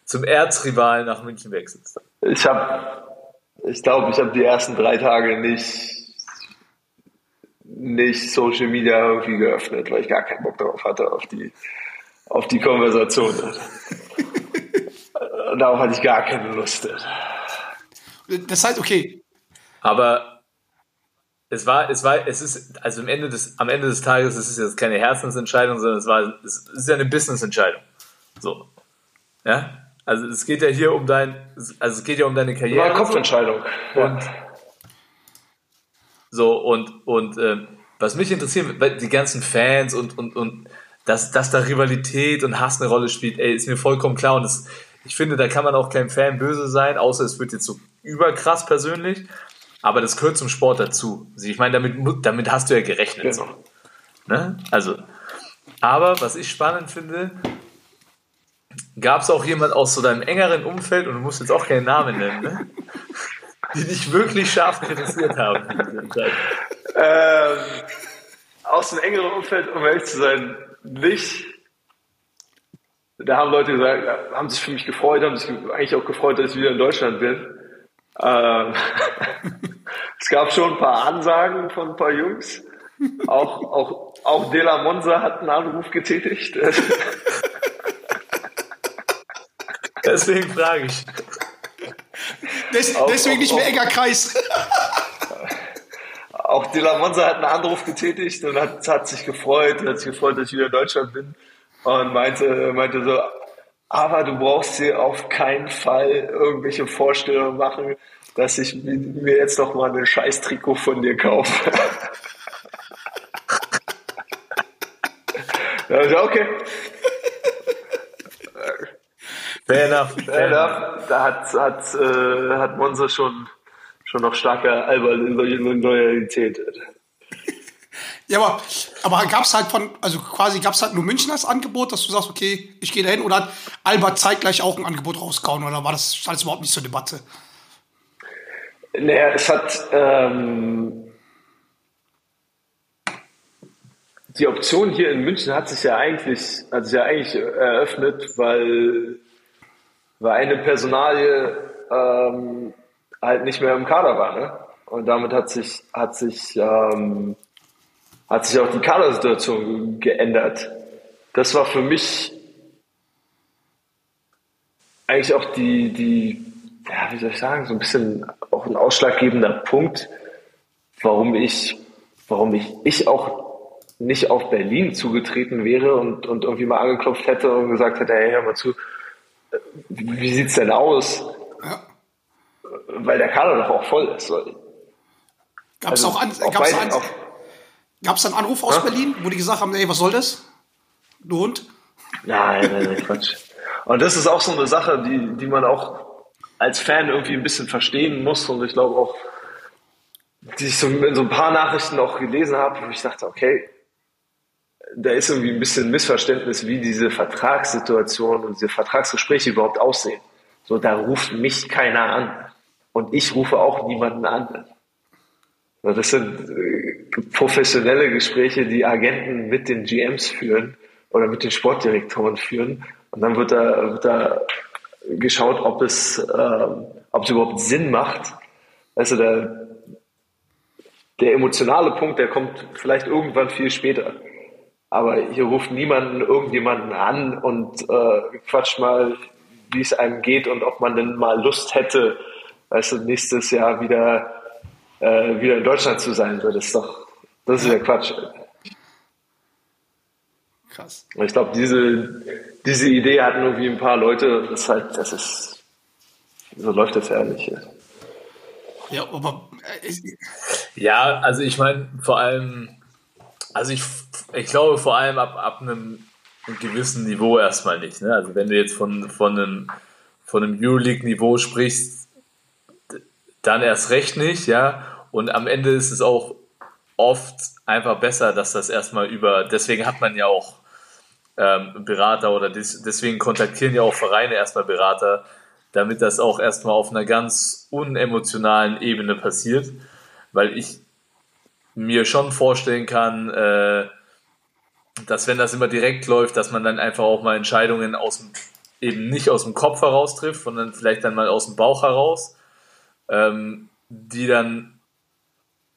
zum Erzrivalen nach München wechselst? Ich habe, ich glaube, ich habe die ersten drei Tage nicht, nicht Social Media irgendwie geöffnet, weil ich gar keinen Bock darauf hatte, auf die, auf die Konversation. Darauf hatte ich gar keine Lust. Das heißt, okay, Aber es war, es war, es ist, also am Ende des, am Ende des Tages ist es jetzt keine Herzensentscheidung, sondern es war, es ist ja eine Businessentscheidung. So. Ja? Also es geht ja hier um dein, also es geht ja um deine War Karriere. eine Kopfentscheidung. Und so, und, und ähm, was mich interessiert, weil die ganzen Fans und, und, und dass, dass da Rivalität und Hass eine Rolle spielt, ey, ist mir vollkommen klar. Und das, ich finde, da kann man auch kein Fan böse sein, außer es wird jetzt so überkrass persönlich. Aber das gehört zum Sport dazu. Also ich meine, damit, damit hast du ja gerechnet. So. Genau. Ne? Also, aber was ich spannend finde, gab es auch jemand aus so deinem engeren Umfeld, und du musst jetzt auch keinen Namen nennen, ne? die dich wirklich scharf kritisiert haben. Ähm, aus dem engeren Umfeld, um ehrlich zu sein, nicht. Da haben Leute gesagt, haben sich für mich gefreut, haben sich eigentlich auch gefreut, dass ich wieder in Deutschland bin. Ähm, es gab schon ein paar Ansagen von ein paar Jungs. Auch, auch, auch De La Monza hat einen Anruf getätigt. Deswegen frage ich. Des, Auch- deswegen auch- nicht mehr enger Kreis. Auch De La Monza hat einen Anruf getätigt und hat, hat sich gefreut, hat sich gefreut, dass ich wieder in Deutschland bin und meinte, meinte so, aber du brauchst dir auf keinen Fall irgendwelche Vorstellungen machen, dass ich mi- mir jetzt noch mal ein scheiß Trikot von dir kaufe. Okay, Fair enough. Fair enough. da, hat, hat, äh, hat Monza schon, schon noch starke Albern in Loyalität. Ja, aber, aber gab es halt von, also quasi gab es halt nur München als Angebot, dass du sagst, okay, ich gehe dahin oder hat Albert zeitgleich auch ein Angebot rausgehauen oder war das das überhaupt nicht zur Debatte? Naja, es hat ähm, die Option hier in München hat sich ja eigentlich, hat sich ja eigentlich eröffnet, weil, weil eine Personalie ähm, halt nicht mehr im Kader war, ne? Und damit hat sich, hat sich, ähm, hat sich auch die Kadersituation geändert. Das war für mich eigentlich auch die, die, ja, wie soll ich sagen, so ein bisschen auch ein ausschlaggebender Punkt, warum ich, warum ich, ich auch nicht auf Berlin zugetreten wäre und, und irgendwie mal angeklopft hätte und gesagt hätte, hey, hör mal zu, wie, sieht's denn aus? Weil der Kader doch auch voll ist. Gab es Also auch, an, gab's beiden- an, auf- gab's einen Anruf aus Ja? Berlin, wo die gesagt haben, ey, was soll das? Du Hund? Nein, nein, nein, Quatsch. Und das ist auch so eine Sache, die, die man auch als Fan irgendwie ein bisschen verstehen muss und ich glaube auch, die ich so in so ein paar Nachrichten auch gelesen habe, wo ich dachte, okay, da ist irgendwie ein bisschen Missverständnis, wie diese Vertragssituation und diese Vertragsgespräche überhaupt aussehen. So, da ruft mich keiner an. Und ich rufe auch niemanden an. Das sind äh, professionelle Gespräche, die Agenten mit den GMs führen oder mit den Sportdirektoren führen. Und dann wird da, wird da geschaut, ob es, ähm, ob es überhaupt Sinn macht. Also der, der emotionale Punkt, der kommt vielleicht irgendwann viel später. Aber hier ruft niemanden irgendjemanden an und äh, quatscht mal, wie es einem geht und ob man denn mal Lust hätte, weißt du, nächstes Jahr wieder, äh, wieder in Deutschland zu sein. So, Das ist doch, das ist ja Quatsch. Krass. Ich glaube, diese, diese Idee hatten irgendwie ein paar Leute. Das ist halt, das ist, so läuft das ja nicht. Ja, aber äh, Ja, also ich meine, vor allem, also ich, ich glaube vor allem ab, ab einem, gewissen Niveau erstmal nicht. Ne? Also wenn du jetzt von, von einem, von einem Euroleague-Niveau sprichst, dann erst recht nicht, ja. Und am Ende ist es auch oft einfach besser, dass das erstmal über, deswegen hat man ja auch ähm, Berater oder des, deswegen kontaktieren ja auch Vereine erstmal Berater, damit das auch erstmal auf einer ganz unemotionalen Ebene passiert, weil ich mir schon vorstellen kann, äh, dass wenn das immer direkt läuft, dass man dann einfach auch mal Entscheidungen aus dem, eben nicht aus dem Kopf heraus trifft, sondern vielleicht dann mal aus dem Bauch heraus, ähm, die dann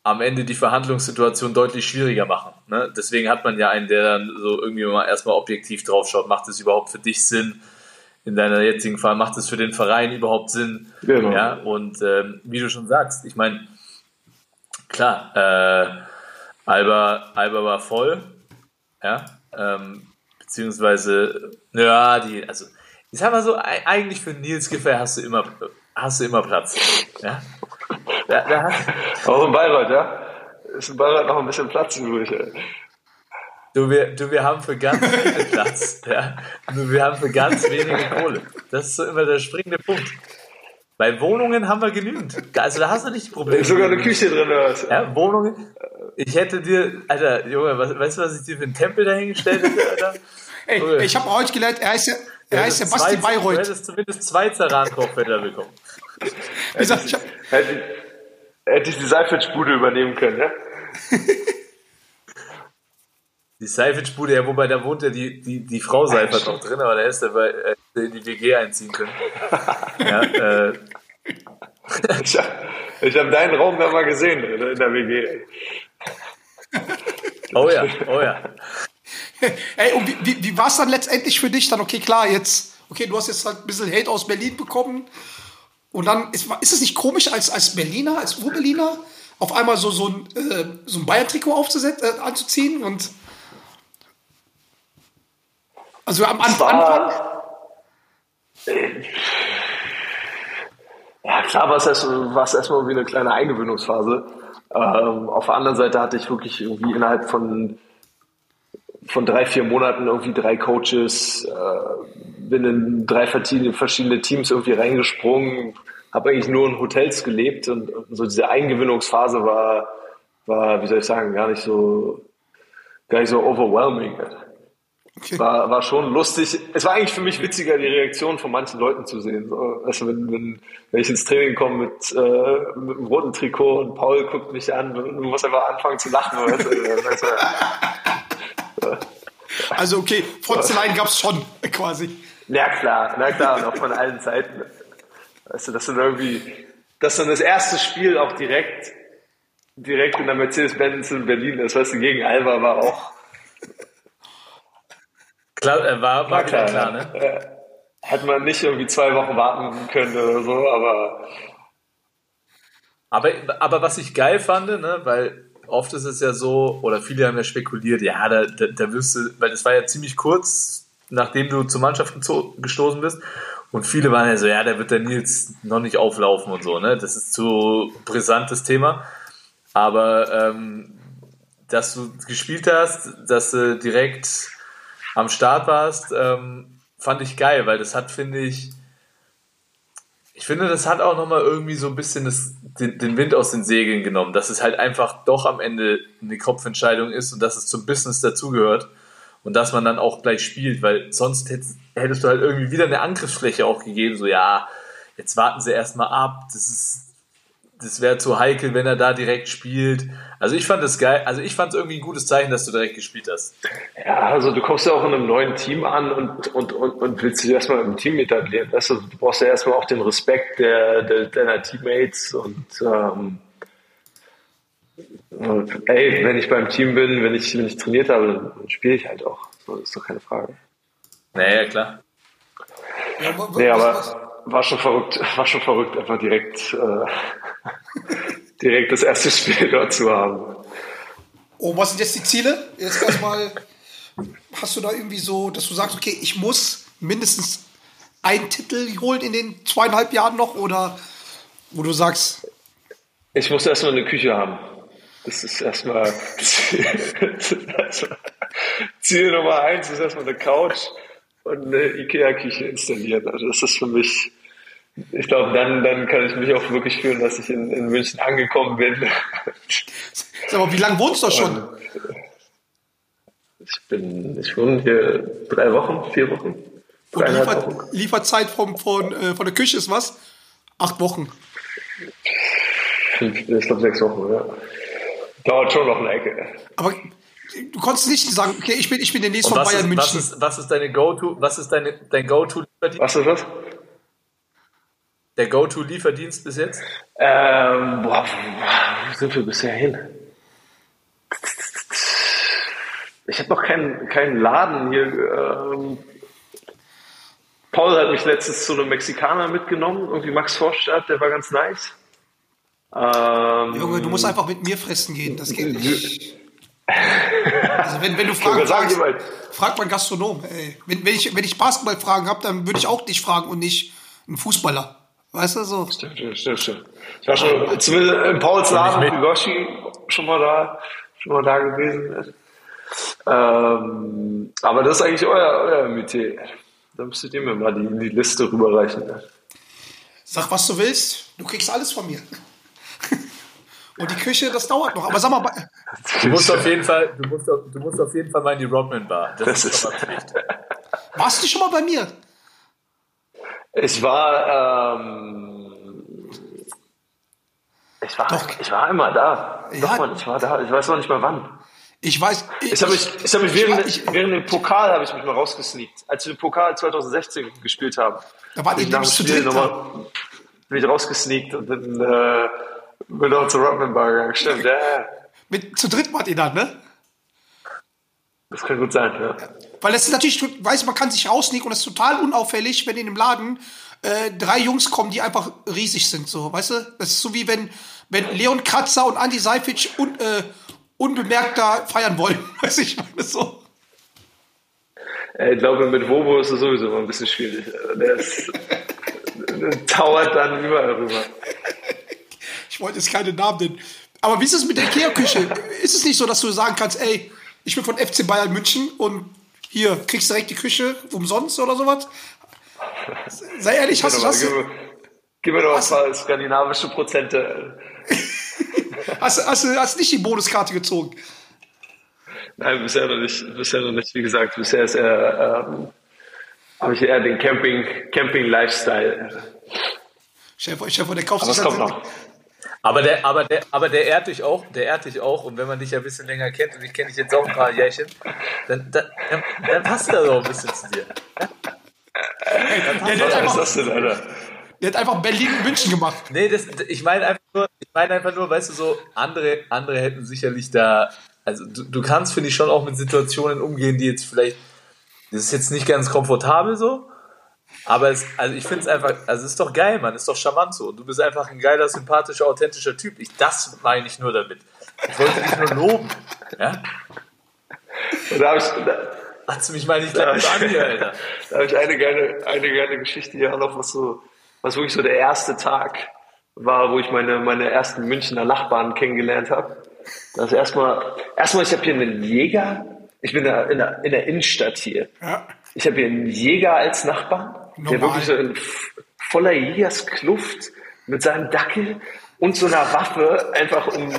am Ende die Verhandlungssituation deutlich schwieriger machen. Ne? Deswegen hat man ja einen, der dann so irgendwie mal erstmal objektiv drauf schaut, macht es überhaupt für dich Sinn? In deiner jetzigen Fall macht es für den Verein überhaupt Sinn? Genau. Ja, und ähm, wie du schon sagst, ich meine, klar, äh, Alba, Alba war voll, ja, ähm, beziehungsweise, ja, die, also, ich sag mal so, ei- eigentlich für Nils Giffey hast du immer, hast du immer Platz, ja. Da, da hast, Auch in Bayreuth, ja? Ist in Bayreuth noch ein bisschen Platz übrig. Ey. du, wir, du, wir haben für ganz viel Platz, ja. Wir haben für ganz wenige Kohle. Das ist so immer der springende Punkt. Bei Wohnungen haben wir genügend. Also da hast du nicht die Probleme. Sogar eine Küche drin, oder was? Ja, Wohnungen. Ich hätte dir, Alter, Junge, was, weißt du, was ich dir für einen Tempel dahingestellt hätte, Alter? ey, Okay. ich habe heute gelernt, er heißt ja, er heißt ja Basti zwei- Du Bayreuth. hättest zumindest zwei Zerran-Kochfelder bekommen. Sag, ich Hätte, hätte ich die Seifert-Spude übernehmen können, ja? Die Seifert-Bude, ja, wobei da wohnt ja die, die, die Frau Seifert noch drin, aber da hättest du bei, äh, in die WG einziehen können. Ja, äh, Ich habe hab deinen Raum da mal gesehen in der WG. Oh ja, oh ja. Ey, und wie, wie, wie war es dann letztendlich für dich dann? Okay, klar, jetzt, okay, du hast jetzt halt ein bisschen Hate aus Berlin bekommen. Und dann ist, ist es nicht komisch, als, als Berliner, als Ur-Berliner, auf einmal so, so ein, äh, so ein Bayern-Trikot aufzusetzen, äh, anzuziehen und also am Anfang, Ja, klar war es erst, erstmal wie eine kleine Eingewöhnungsphase. Ähm, auf der anderen Seite hatte ich wirklich irgendwie innerhalb von, von drei, vier Monaten irgendwie drei Coaches, äh, bin in drei verschiedene, verschiedene Teams irgendwie reingesprungen, habe eigentlich nur in Hotels gelebt und, und so diese Eingewöhnungsphase war, war, wie soll ich sagen, gar nicht so, gar nicht so overwhelming. okay. War, war schon lustig. Es war eigentlich für mich witziger, die Reaktion von manchen Leuten zu sehen. So, also wenn, wenn, wenn ich ins Training komme mit, äh, mit einem roten Trikot und Paul guckt mich an und du musst einfach anfangen zu lachen. Weißt du? Also okay, Frotzeleien gab es schon quasi. Ja klar, na klar, und auch von allen Seiten. Weißt du, dass du dann irgendwie, dass dann das erste Spiel auch direkt, direkt in der Mercedes-Benz in Berlin ist, weißt du, gegen Alba war auch, Klar, äh, war, war klar, klar, klar, ne? äh, hätte man nicht irgendwie zwei Wochen warten können oder so, aber Aber, aber was ich geil fand, ne, weil oft ist es ja so, oder viele haben ja spekuliert, ja, da, da, da wirst du, weil das war ja ziemlich kurz, nachdem du zur Mannschaft gestoßen bist. Und viele waren ja so, ja, da wird der Nils noch nicht auflaufen und so, ne? Das ist zu brisantes Thema. Aber ähm, dass du gespielt hast, dass du direkt am Start warst, ähm, fand ich geil, weil das hat, finde ich, ich finde, das hat auch nochmal irgendwie so ein bisschen das, den, den Wind aus den Segeln genommen, dass es halt einfach doch am Ende eine Kopfentscheidung ist und dass es zum Business dazugehört und dass man dann auch gleich spielt, weil sonst hättest, hättest du halt irgendwie wieder eine Angriffsfläche auch gegeben, so ja, jetzt warten sie erstmal ab, das ist das wäre zu heikel, wenn er da direkt spielt. Also ich fand das geil, also ich fand es irgendwie ein gutes Zeichen, dass du direkt gespielt hast. Ja, also du kommst ja auch in einem neuen Team an und, und, und, und willst dich erstmal im Team etablieren. Weißt du, du brauchst ja erstmal auch den Respekt der, der, deiner Teammates und ähm, ey, wenn ich beim Team bin, wenn ich, wenn ich trainiert habe, dann spiele ich halt auch. So, ist doch keine Frage. Naja, klar. Ja, wa- wa- Nee, was- aber was- war schon verrückt, war schon verrückt, einfach direkt, äh, direkt das erste Spiel dort zu haben. Oh, was sind jetzt die Ziele? Jetzt erstmal, hast du da irgendwie so, dass du sagst, okay, ich muss mindestens einen Titel holen in den zweieinhalb Jahren noch oder wo du sagst, Ich muss erstmal eine Küche haben. Das ist erstmal Ziel, das ist erstmal Ziel Nummer eins ist erstmal eine Couch und eine Ikea-Küche installieren. Also das ist für mich, ich glaube, dann, dann kann ich mich auch wirklich fühlen, dass ich in, in München angekommen bin. sag mal, wie lange wohnst du schon? Ich bin, ich wohne hier drei Wochen, vier Wochen, Und Liefer, Wochen. Lieferzeit vom, von, äh, von der Küche ist was? Acht Wochen. Ich glaube sechs Wochen, ja. Dauert schon noch eine Ecke. Aber du konntest nicht sagen, okay, ich bin, ich bin demnächst Und von was Bayern ist, was München. ist, was ist deine Go-To, was ist deine, dein Go-To-Lieferdienst? Was ist das? Der Go-To-Lieferdienst bis jetzt? Ähm, boah, wo sind wir bisher hin? Ich habe noch keinen, keinen Laden hier. Ähm, Paul hat mich letztens zu einem Mexikaner mitgenommen, irgendwie Max Vorstadt, der war ganz nice. Ähm, Junge, du musst einfach mit mir fressen gehen, das geht nicht. Also wenn, wenn du Fragen fragst, jemand- frag mal einen Gastronom. Ey. Wenn, wenn, ich, wenn ich Basketballfragen habe, dann würde ich auch dich fragen und nicht einen Fußballer. Weißt du so? Stimmt, stimmt, stimmt, stimmt. Ich war schon zumindest in Pauls Laden mit. Hiroshi schon mal da, schon mal da gewesen. Ähm, aber das ist eigentlich euer, euer Metier. Da müsstet ihr mir mal die, die Liste rüberreichen. Sag, was du willst, du kriegst alles von mir. Und die Küche, das dauert noch. Aber sag mal, Du musst auf jeden Fall, du musst, du musst auf jeden Fall mal in die Rodman Bar. Das, Das ist ist- warst du schon mal bei mir? Ich war, ähm, ich war, Doch. ich war immer da. Ja. Doch, Mann, ich war da. Ich weiß noch nicht mal wann. Ich weiß. Ich habe mich, ich habe mich während, ich, während dem Pokal habe ich mich mal rausgesneakt. Als wir den Pokal 2016 gespielt haben. Da ihr ich nach dem zu Spiel nochmal- bin ich rausgesneakt und dann äh, bin auch zur Rodman Bar gegangen. Stimmt, ja, ja. Mit, zu dritt wart ihr dann, ne? Das kann gut sein, ja. Weil das ist natürlich, du weißt, man kann sich rausnehmen und das ist total unauffällig, wenn in dem Laden äh, drei Jungs kommen, die einfach riesig sind, so, weißt du? Das ist so wie wenn, wenn Leon Kratzer und Andy Seific un, äh, unbemerkt da feiern wollen, weiß ich, meine so. Äh, Ich glaube, mit Wobo ist es sowieso immer ein bisschen schwierig. Der ist, der tauert dann überall rüber. Ich wollte jetzt keine Namen nennen. Aber wie ist es mit der Ikea-Küche? ist es nicht so, dass du sagen kannst, ey, ich bin von FC Bayern München und hier kriegst du direkt die Küche umsonst oder sowas? Sei ehrlich, hast du das? Gib, mir- doch ein paar skandinavische Prozente. Hast, hast, du- hast nicht die Bonuskarte gezogen? Nein, bisher noch nicht. Bisher noch nicht. Wie gesagt, bisher ist eher, ähm, habe ich eher den Camping, Camping-Lifestyle. Chef, Chef, der kauft Aber sich noch. Aber der, aber der, aber der ehrt dich auch, der ehrt dich auch. Und wenn man dich ja ein bisschen länger kennt, und ich kenne dich jetzt auch ein paar Jährchen, dann, dann, dann, dann passt er doch ein bisschen zu dir. Der, der, hat Was ist einfach, das denn, Alter? der hat einfach Berlin München gemacht. Nee, das, ich meine einfach nur, ich meine einfach nur, weißt du, so, andere, andere hätten sicherlich da, also du, du kannst, finde ich, schon auch mit Situationen umgehen, die jetzt vielleicht, das ist jetzt nicht ganz komfortabel so, aber es, also ich finde es einfach, also es ist doch geil, Mann, ist doch charmant so. Und du bist einfach ein geiler, sympathischer, authentischer Typ. Ich, das meine ich nur damit. Ich wollte dich nur loben. Ja? Und da habe ich, da, Hast du mich mal nicht gleich an hier, Alter. da hab ich eine geile, eine geile Geschichte hier auch noch, was so, was wirklich so der erste Tag war, wo ich meine, meine ersten Münchner Nachbarn kennengelernt habe. Das erstmal, erstmal, ich habe hier einen Jäger. Ich bin da in der, in der Innenstadt hier. Ja. Ich habe hier einen Jäger als Nachbarn, der Normal. wirklich so in voller Jägerskluft mit seinem Dackel und so einer Waffe einfach um,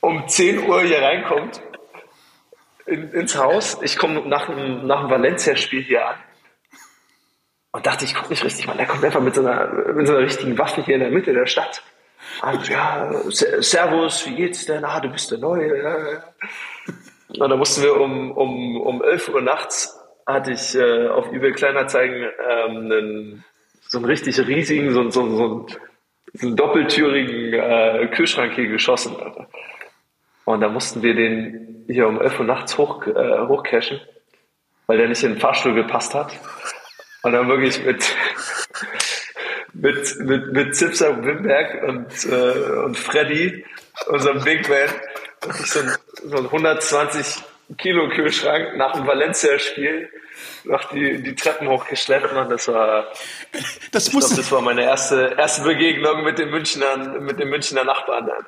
um 10 Uhr hier reinkommt in, ins Haus. Ich komme nach, dem- nach dem Valencia-Spiel hier an und dachte, ich gucke nicht richtig, man. Der kommt einfach mit so, einer, mit so einer richtigen Waffe hier in der Mitte der Stadt. Und ja, Se- Servus, wie geht's denn? Ah, du bist der Neue. Und dann mussten wir um, um, um 11 Uhr nachts, hatte ich äh, auf eBay Kleinanzeigen ähm, einen, so einen richtig riesigen, so, so, so, einen, so einen doppeltürigen äh, Kühlschrank hier geschossen. Und da mussten wir den hier um 11 Uhr nachts hoch, äh, hochcashen, weil der nicht in den Fahrstuhl gepasst hat. Und dann wirklich mit, mit, mit, mit Zipser Wimberg und, äh, und Freddy, unserem Big Man, so ein, so ein 120 Kilo Kühlschrank nach dem Valencia-Spiel noch die, die Treppen hochgeschleppt und das war, Das ich musste, das war meine erste, erste Begegnung mit den Münchnern, mit den Münchner Nachbarn. dann.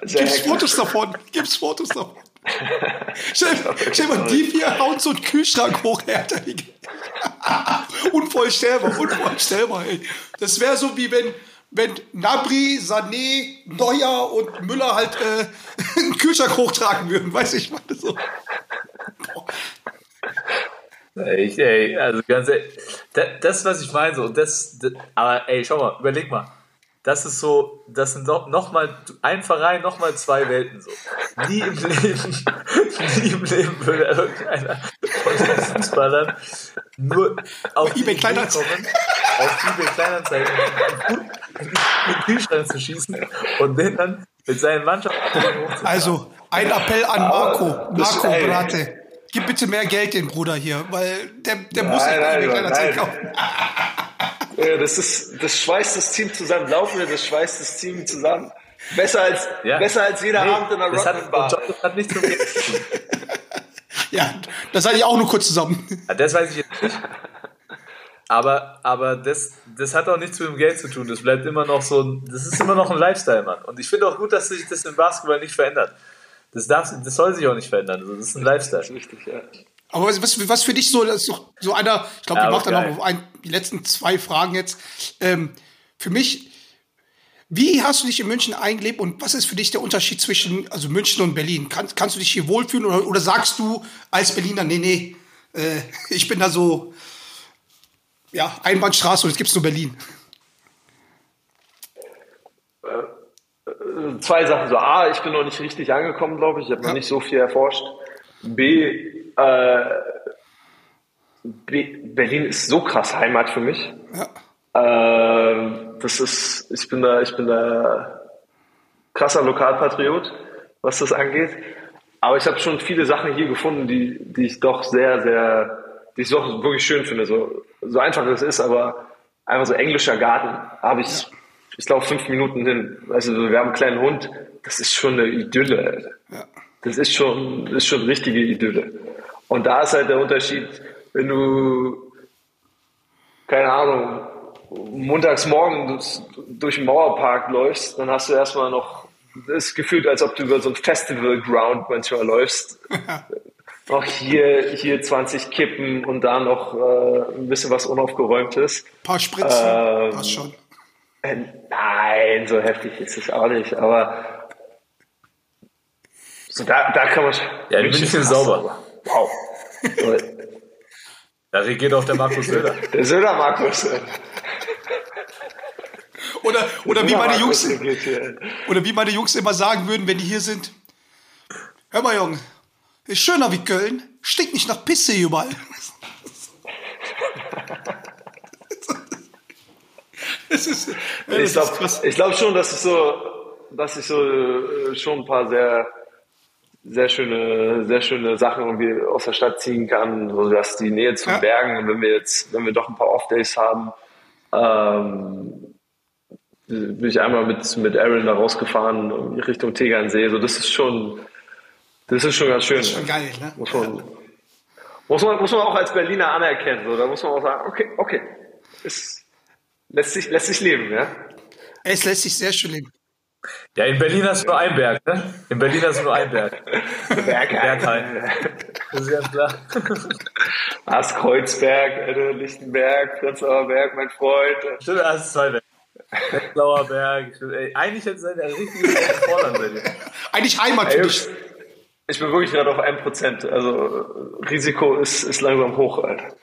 gibt's. Fotos davon? Gibt's Fotos davon? Stell, mal, die vier hauen so einen Kühlschrank hoch, Alter. unvorstellbar, unvorstellbar, ey. Das wäre so wie wenn, wenn Nabri, Sané, Neuer und Müller halt äh, einen Kühlschrank hochtragen würden, weiß ich meine so. Ich, ey, also ganz ehrlich, das, das was ich meine, so, das, das, aber ey, schau mal, überleg mal. Das ist so, das sind noch, noch mal ein Verein, noch mal zwei Welten so. Nie im Leben, nie im Leben würde irgendeiner von den Fußballern nur auf die eBay Kleinanzeigen. kommen, auf eBay Kleinanzeigen in den Kühlschrank zu schießen und den dann mit seinen Mannschaften. Also, ein Appell an Marco. Marco. Brate. Gib bitte mehr Geld den Bruder hier, weil der, der muss Nein, nein, bei eBay Kleinanzeigen kaufen. Ja, das ist, das schweißt das Team zusammen. Laufen wir, das schweißt das Team zusammen. Besser als, Ja. besser als jeder Nee, Abend in der das hat, Rockman Bar. und das hat nichts mit dem Geld zu tun. Ja, da seid ihr auch nur kurz zusammen. Ja, Das weiß ich jetzt nicht. Aber, aber das, das hat auch nichts mit dem Geld zu tun. Das bleibt immer noch so, ein- das ist immer noch ein Lifestyle, Mann. Und ich finde auch gut, dass sich das im Basketball nicht verändert. Das, darf, das soll sich auch nicht verändern. Also, Das ist ein Lifestyle. Richtig, ja. Aber was, was, für dich so, das ist doch so einer, ich glaube, Ja, dann geil. noch ein, die letzten zwei Fragen jetzt. Ähm, für mich, wie hast du dich in München eingelebt und was ist für dich der Unterschied zwischen also München und Berlin? Kann, kannst du dich hier wohlfühlen oder, oder sagst du als Berliner, nee, nee, äh, ich bin da so, ja, Einbahnstraße und es gibt nur Berlin. Zwei Sachen. So, A, ich bin noch nicht richtig angekommen, glaube ich. Ich habe noch Ja. nicht so viel erforscht. B, äh, Berlin ist so krass Heimat für mich. Ja. das ist, ich bin da, ich bin da krasser Lokalpatriot, was das angeht. Aber ich habe schon viele Sachen hier gefunden, die, die ich doch sehr, sehr, die ich doch wirklich schön finde. So, so einfach es ist, aber einfach so englischer Garten habe ich, ich glaube, fünf Minuten hin. Also wir haben einen kleinen Hund, das ist schon eine Idylle. Alter. Das ist schon, das ist schon richtige Idylle. Und da ist halt der Unterschied, wenn du, keine Ahnung, montags morgen durch, den Mauerpark läufst, dann hast du erstmal noch das gefühlt, als ob du über so ein Festival Ground manchmal läufst. noch hier, hier 20 Kippen und da noch äh, ein bisschen was Unaufgeräumtes. Ein paar Spritzen, Ähm, das schon. Äh, nein, so heftig ist es auch nicht, aber so da, da kann man schon. Ja, in München ist sauber. Wow. Da regiert auch der Markus Söder. Der Söder Markus. Oder, oder wie meine Jungs, oder wie meine Jungs immer sagen würden, wenn die hier sind. Hör mal, Junge, ist schöner wie Köln, stinkt nicht nach Pisse überall. Ist, Ich glaube glaub schon, dass ich so, dass ich so äh, schon ein paar sehr, sehr schöne, sehr schöne Sachen irgendwie aus der Stadt ziehen kann, so dass die Nähe zu Ja. Bergen und wenn wir jetzt, wenn wir doch ein paar Off-Days haben, ähm, bin ich einmal mit, mit Aaron da rausgefahren Richtung Tegernsee. So, das ist schon, das ist schon ganz schön. Schon geil, ne? Muss man, muss man, muss man auch als Berliner anerkennen. So. Da muss man auch sagen, okay, okay, es lässt sich, lässt sich leben, ja. Es lässt sich sehr schön leben. Ja, in Berlin hast du nur einen Berg, ne? In Berlin hast du nur einen Berg. Bergheim. Das ist ganz klar. Hast Kreuzberg, äh, Lichtenberg, Prenzlauer Berg, mein Freund. Stimmt, das ist zwei Berge. Blauer Berg. Ey, eigentlich hätte es ein richtiges Vorland bei dir. Eigentlich Heimat für dich. ich bin wirklich gerade auf 1%. Also Risiko ist, ist langsam hoch, Alter.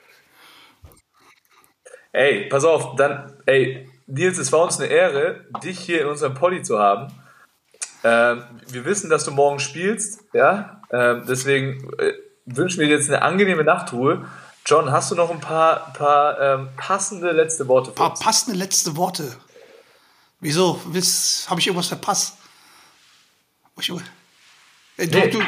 Ey, pass auf, dann, ey, Nils, es war uns eine Ehre, dich hier in unserem Poddy zu haben. Ähm, wir wissen, dass du morgen spielst, ja. Ähm, deswegen äh, wünschen wir dir jetzt eine angenehme Nachtruhe. John, hast du noch ein paar, paar ähm, passende letzte Worte für paar uns? passende letzte Worte. Wieso? Habe ich irgendwas verpasst? Ich, Ey, du, Nee. du,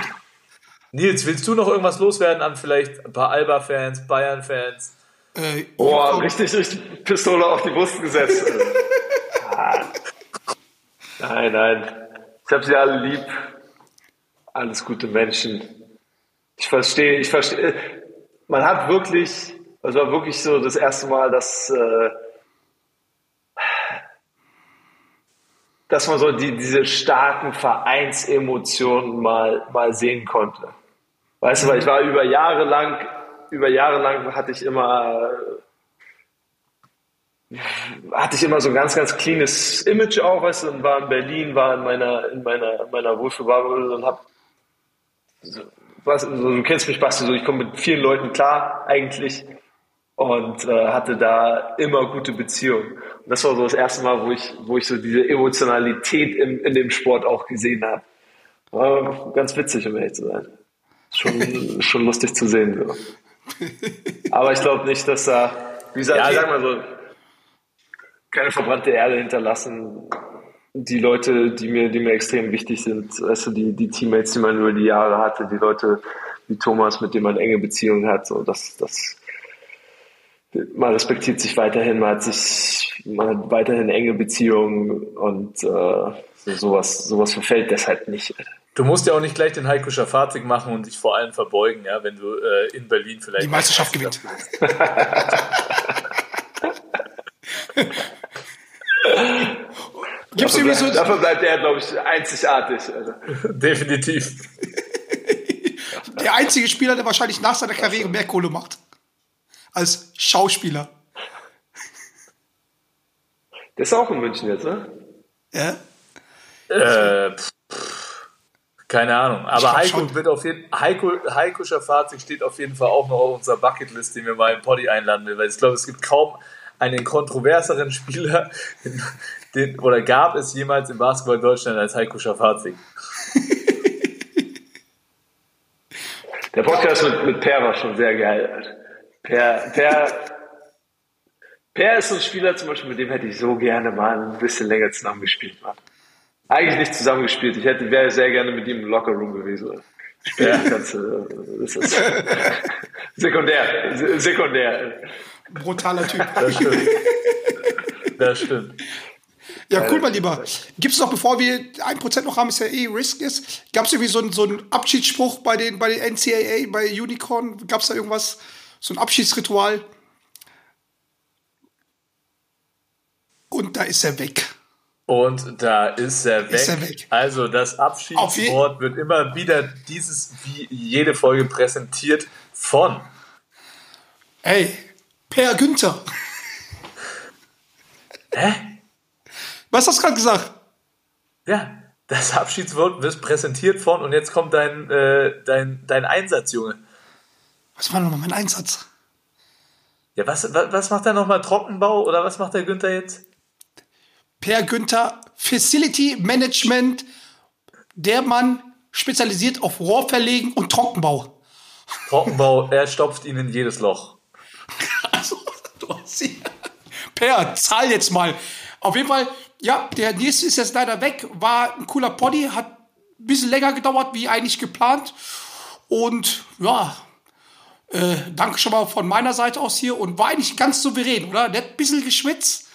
Nils, willst du noch irgendwas loswerden an vielleicht ein paar Alba-Fans, Bayern-Fans? Äh, Boah, komm, richtig, richtig Pistole auf die Brust gesetzt. Nein, nein. Ich habe sie alle lieb. Alles gute Menschen. Ich verstehe, ich verstehe. Man hat wirklich, es war wirklich so das erste Mal, dass, äh, dass man so die, diese starken Vereinsemotionen mal, mal sehen konnte. Weißt du, weil ich war über Jahre lang, über Jahre lang hatte ich immer hatte ich immer so ein ganz, ganz cleanes Image auch, weißt du, und war in Berlin, war in meiner, in meiner, in meiner Wohlfühlbubble und hab, so, was, so, du kennst mich, Basti, so, ich komme mit vielen Leuten klar, eigentlich, und äh, hatte da immer gute Beziehungen. Und das war so das erste Mal, wo ich, wo ich so diese Emotionalität in, in dem Sport auch gesehen habe. War ganz witzig, um ehrlich zu sein. Schon, schon lustig zu sehen, so. Aber ich glaube nicht, dass da, wie gesagt, Ja, ich sag mal so, keine verbrannte Erde hinterlassen. Die Leute, die mir, die mir extrem wichtig sind, du, die, die Teammates, die man über die Jahre hatte, die Leute wie Thomas, mit dem man enge Beziehungen hat, so, das, das, man respektiert sich weiterhin, man hat sich, man hat weiterhin enge Beziehungen und äh, so, sowas, sowas verfällt deshalb nicht. Alter. Du musst ja auch nicht gleich den Heiko Schafazik machen und dich vor allem verbeugen, ja, wenn du äh, in Berlin vielleicht die Meisterschaft gewinnt. Gibt's Dafür, irgendwie so, bleibt, dafür bleibt er, glaube ich, einzigartig. Alter. Definitiv. der einzige Spieler, der wahrscheinlich nach seiner Karriere mehr Kohle macht? Als Schauspieler. Der ist auch in München jetzt, ne? Ja? Äh, pff, keine Ahnung. Aber Heiko schon. wird auf jeden Heiko, Heiko Schafazik steht auf jeden Fall auch noch auf unserer Bucketlist, den wir mal im Poddy einladen will, weil ich glaube, es gibt kaum einen kontroverseren Spieler, den, oder gab es jemals im Basketball Deutschland als Heiko Schafazik. Der Podcast mit, mit Per war schon sehr geil. Alter. Per, per, Per ist so ein Spieler zum Beispiel, mit dem hätte ich so gerne mal ein bisschen länger zusammengespielt. Mann. Eigentlich nicht zusammengespielt. Ich hätte, wäre sehr gerne mit ihm im Lockerroom gewesen. Ja, das, äh, das ist sekundär. Se- Sekundär. Brutaler Typ. Das stimmt. Das stimmt. Ja, cool, mein Lieber. Gibt es noch, bevor wir 1% noch haben, ist ja eh Risk ist, gab es irgendwie so einen so einen Abschiedsspruch bei den, bei den NCAA, bei Unicorn? Gab es da irgendwas, so ein Abschiedsritual? Und da ist er weg. Und da ist er weg. Ist er weg. Also das Abschiedswort wird immer wieder dieses wie jede Folge präsentiert von Ey, Per Günther. Hä? Was hast du gerade gesagt? Ja, das Abschiedswort wird präsentiert von und jetzt kommt dein, äh, dein, dein Einsatz, Junge. Was war nochmal mein Einsatz? Ja, was, was, was macht er nochmal? Trockenbau oder was macht der Günther jetzt? Per Günther, Facility Management, der Mann spezialisiert auf Rohrverlegen und Trockenbau. Trockenbau, er stopft ihn in jedes Loch. Also, du hast sie. Per, zahl jetzt mal. Auf jeden Fall, ja, der nächste ist jetzt leider weg. War ein cooler Poddy, hat ein bisschen länger gedauert, wie eigentlich geplant. Und ja, äh, danke schon mal von meiner Seite aus hier. Und war eigentlich ganz souverän, oder? Der hat ein bisschen geschwitzt,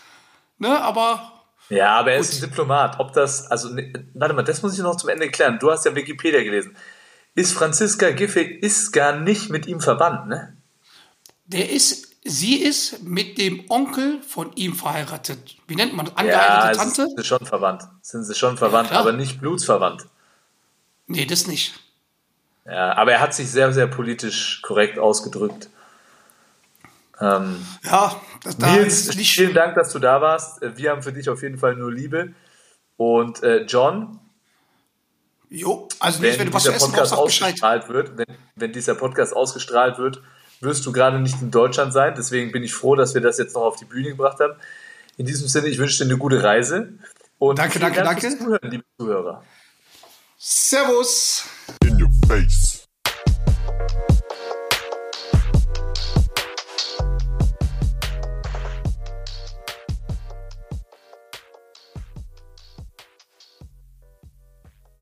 ne, aber Ja, aber er ist ein Diplomat. Ob das, also, ne, warte mal, das muss ich noch zum Ende klären. Du hast ja Wikipedia gelesen. Ist Franziska Giffey ist gar nicht mit ihm verwandt, ne? der ist, sie ist mit dem Onkel von ihm verheiratet. Wie nennt man das? Ja, Angeheiratete es Tante? sind sie schon verwandt. Sind sie schon verwandt, klar. aber nicht blutsverwandt. Nee, das nicht. Ja, aber er hat sich sehr, sehr politisch korrekt ausgedrückt. Ähm, Ja, das, da Nils, ist nicht vielen Dank, dass du da warst. Äh, Wir haben für dich auf jeden Fall nur Liebe. Und äh, John, Jo, also nicht, wenn, wenn du was zu dieser essen brauchst, Podcast ausgestrahlt wird, wenn, wenn dieser Podcast ausgestrahlt wird, wirst du gerade nicht in Deutschland sein. Deswegen bin ich froh, dass wir das jetzt noch auf die Bühne gebracht haben. In diesem Sinne, ich wünsche dir eine gute Reise. Und Danke, danke, Dank fürs danke. Zuhören, liebe Zuhörer. Servus. In your face.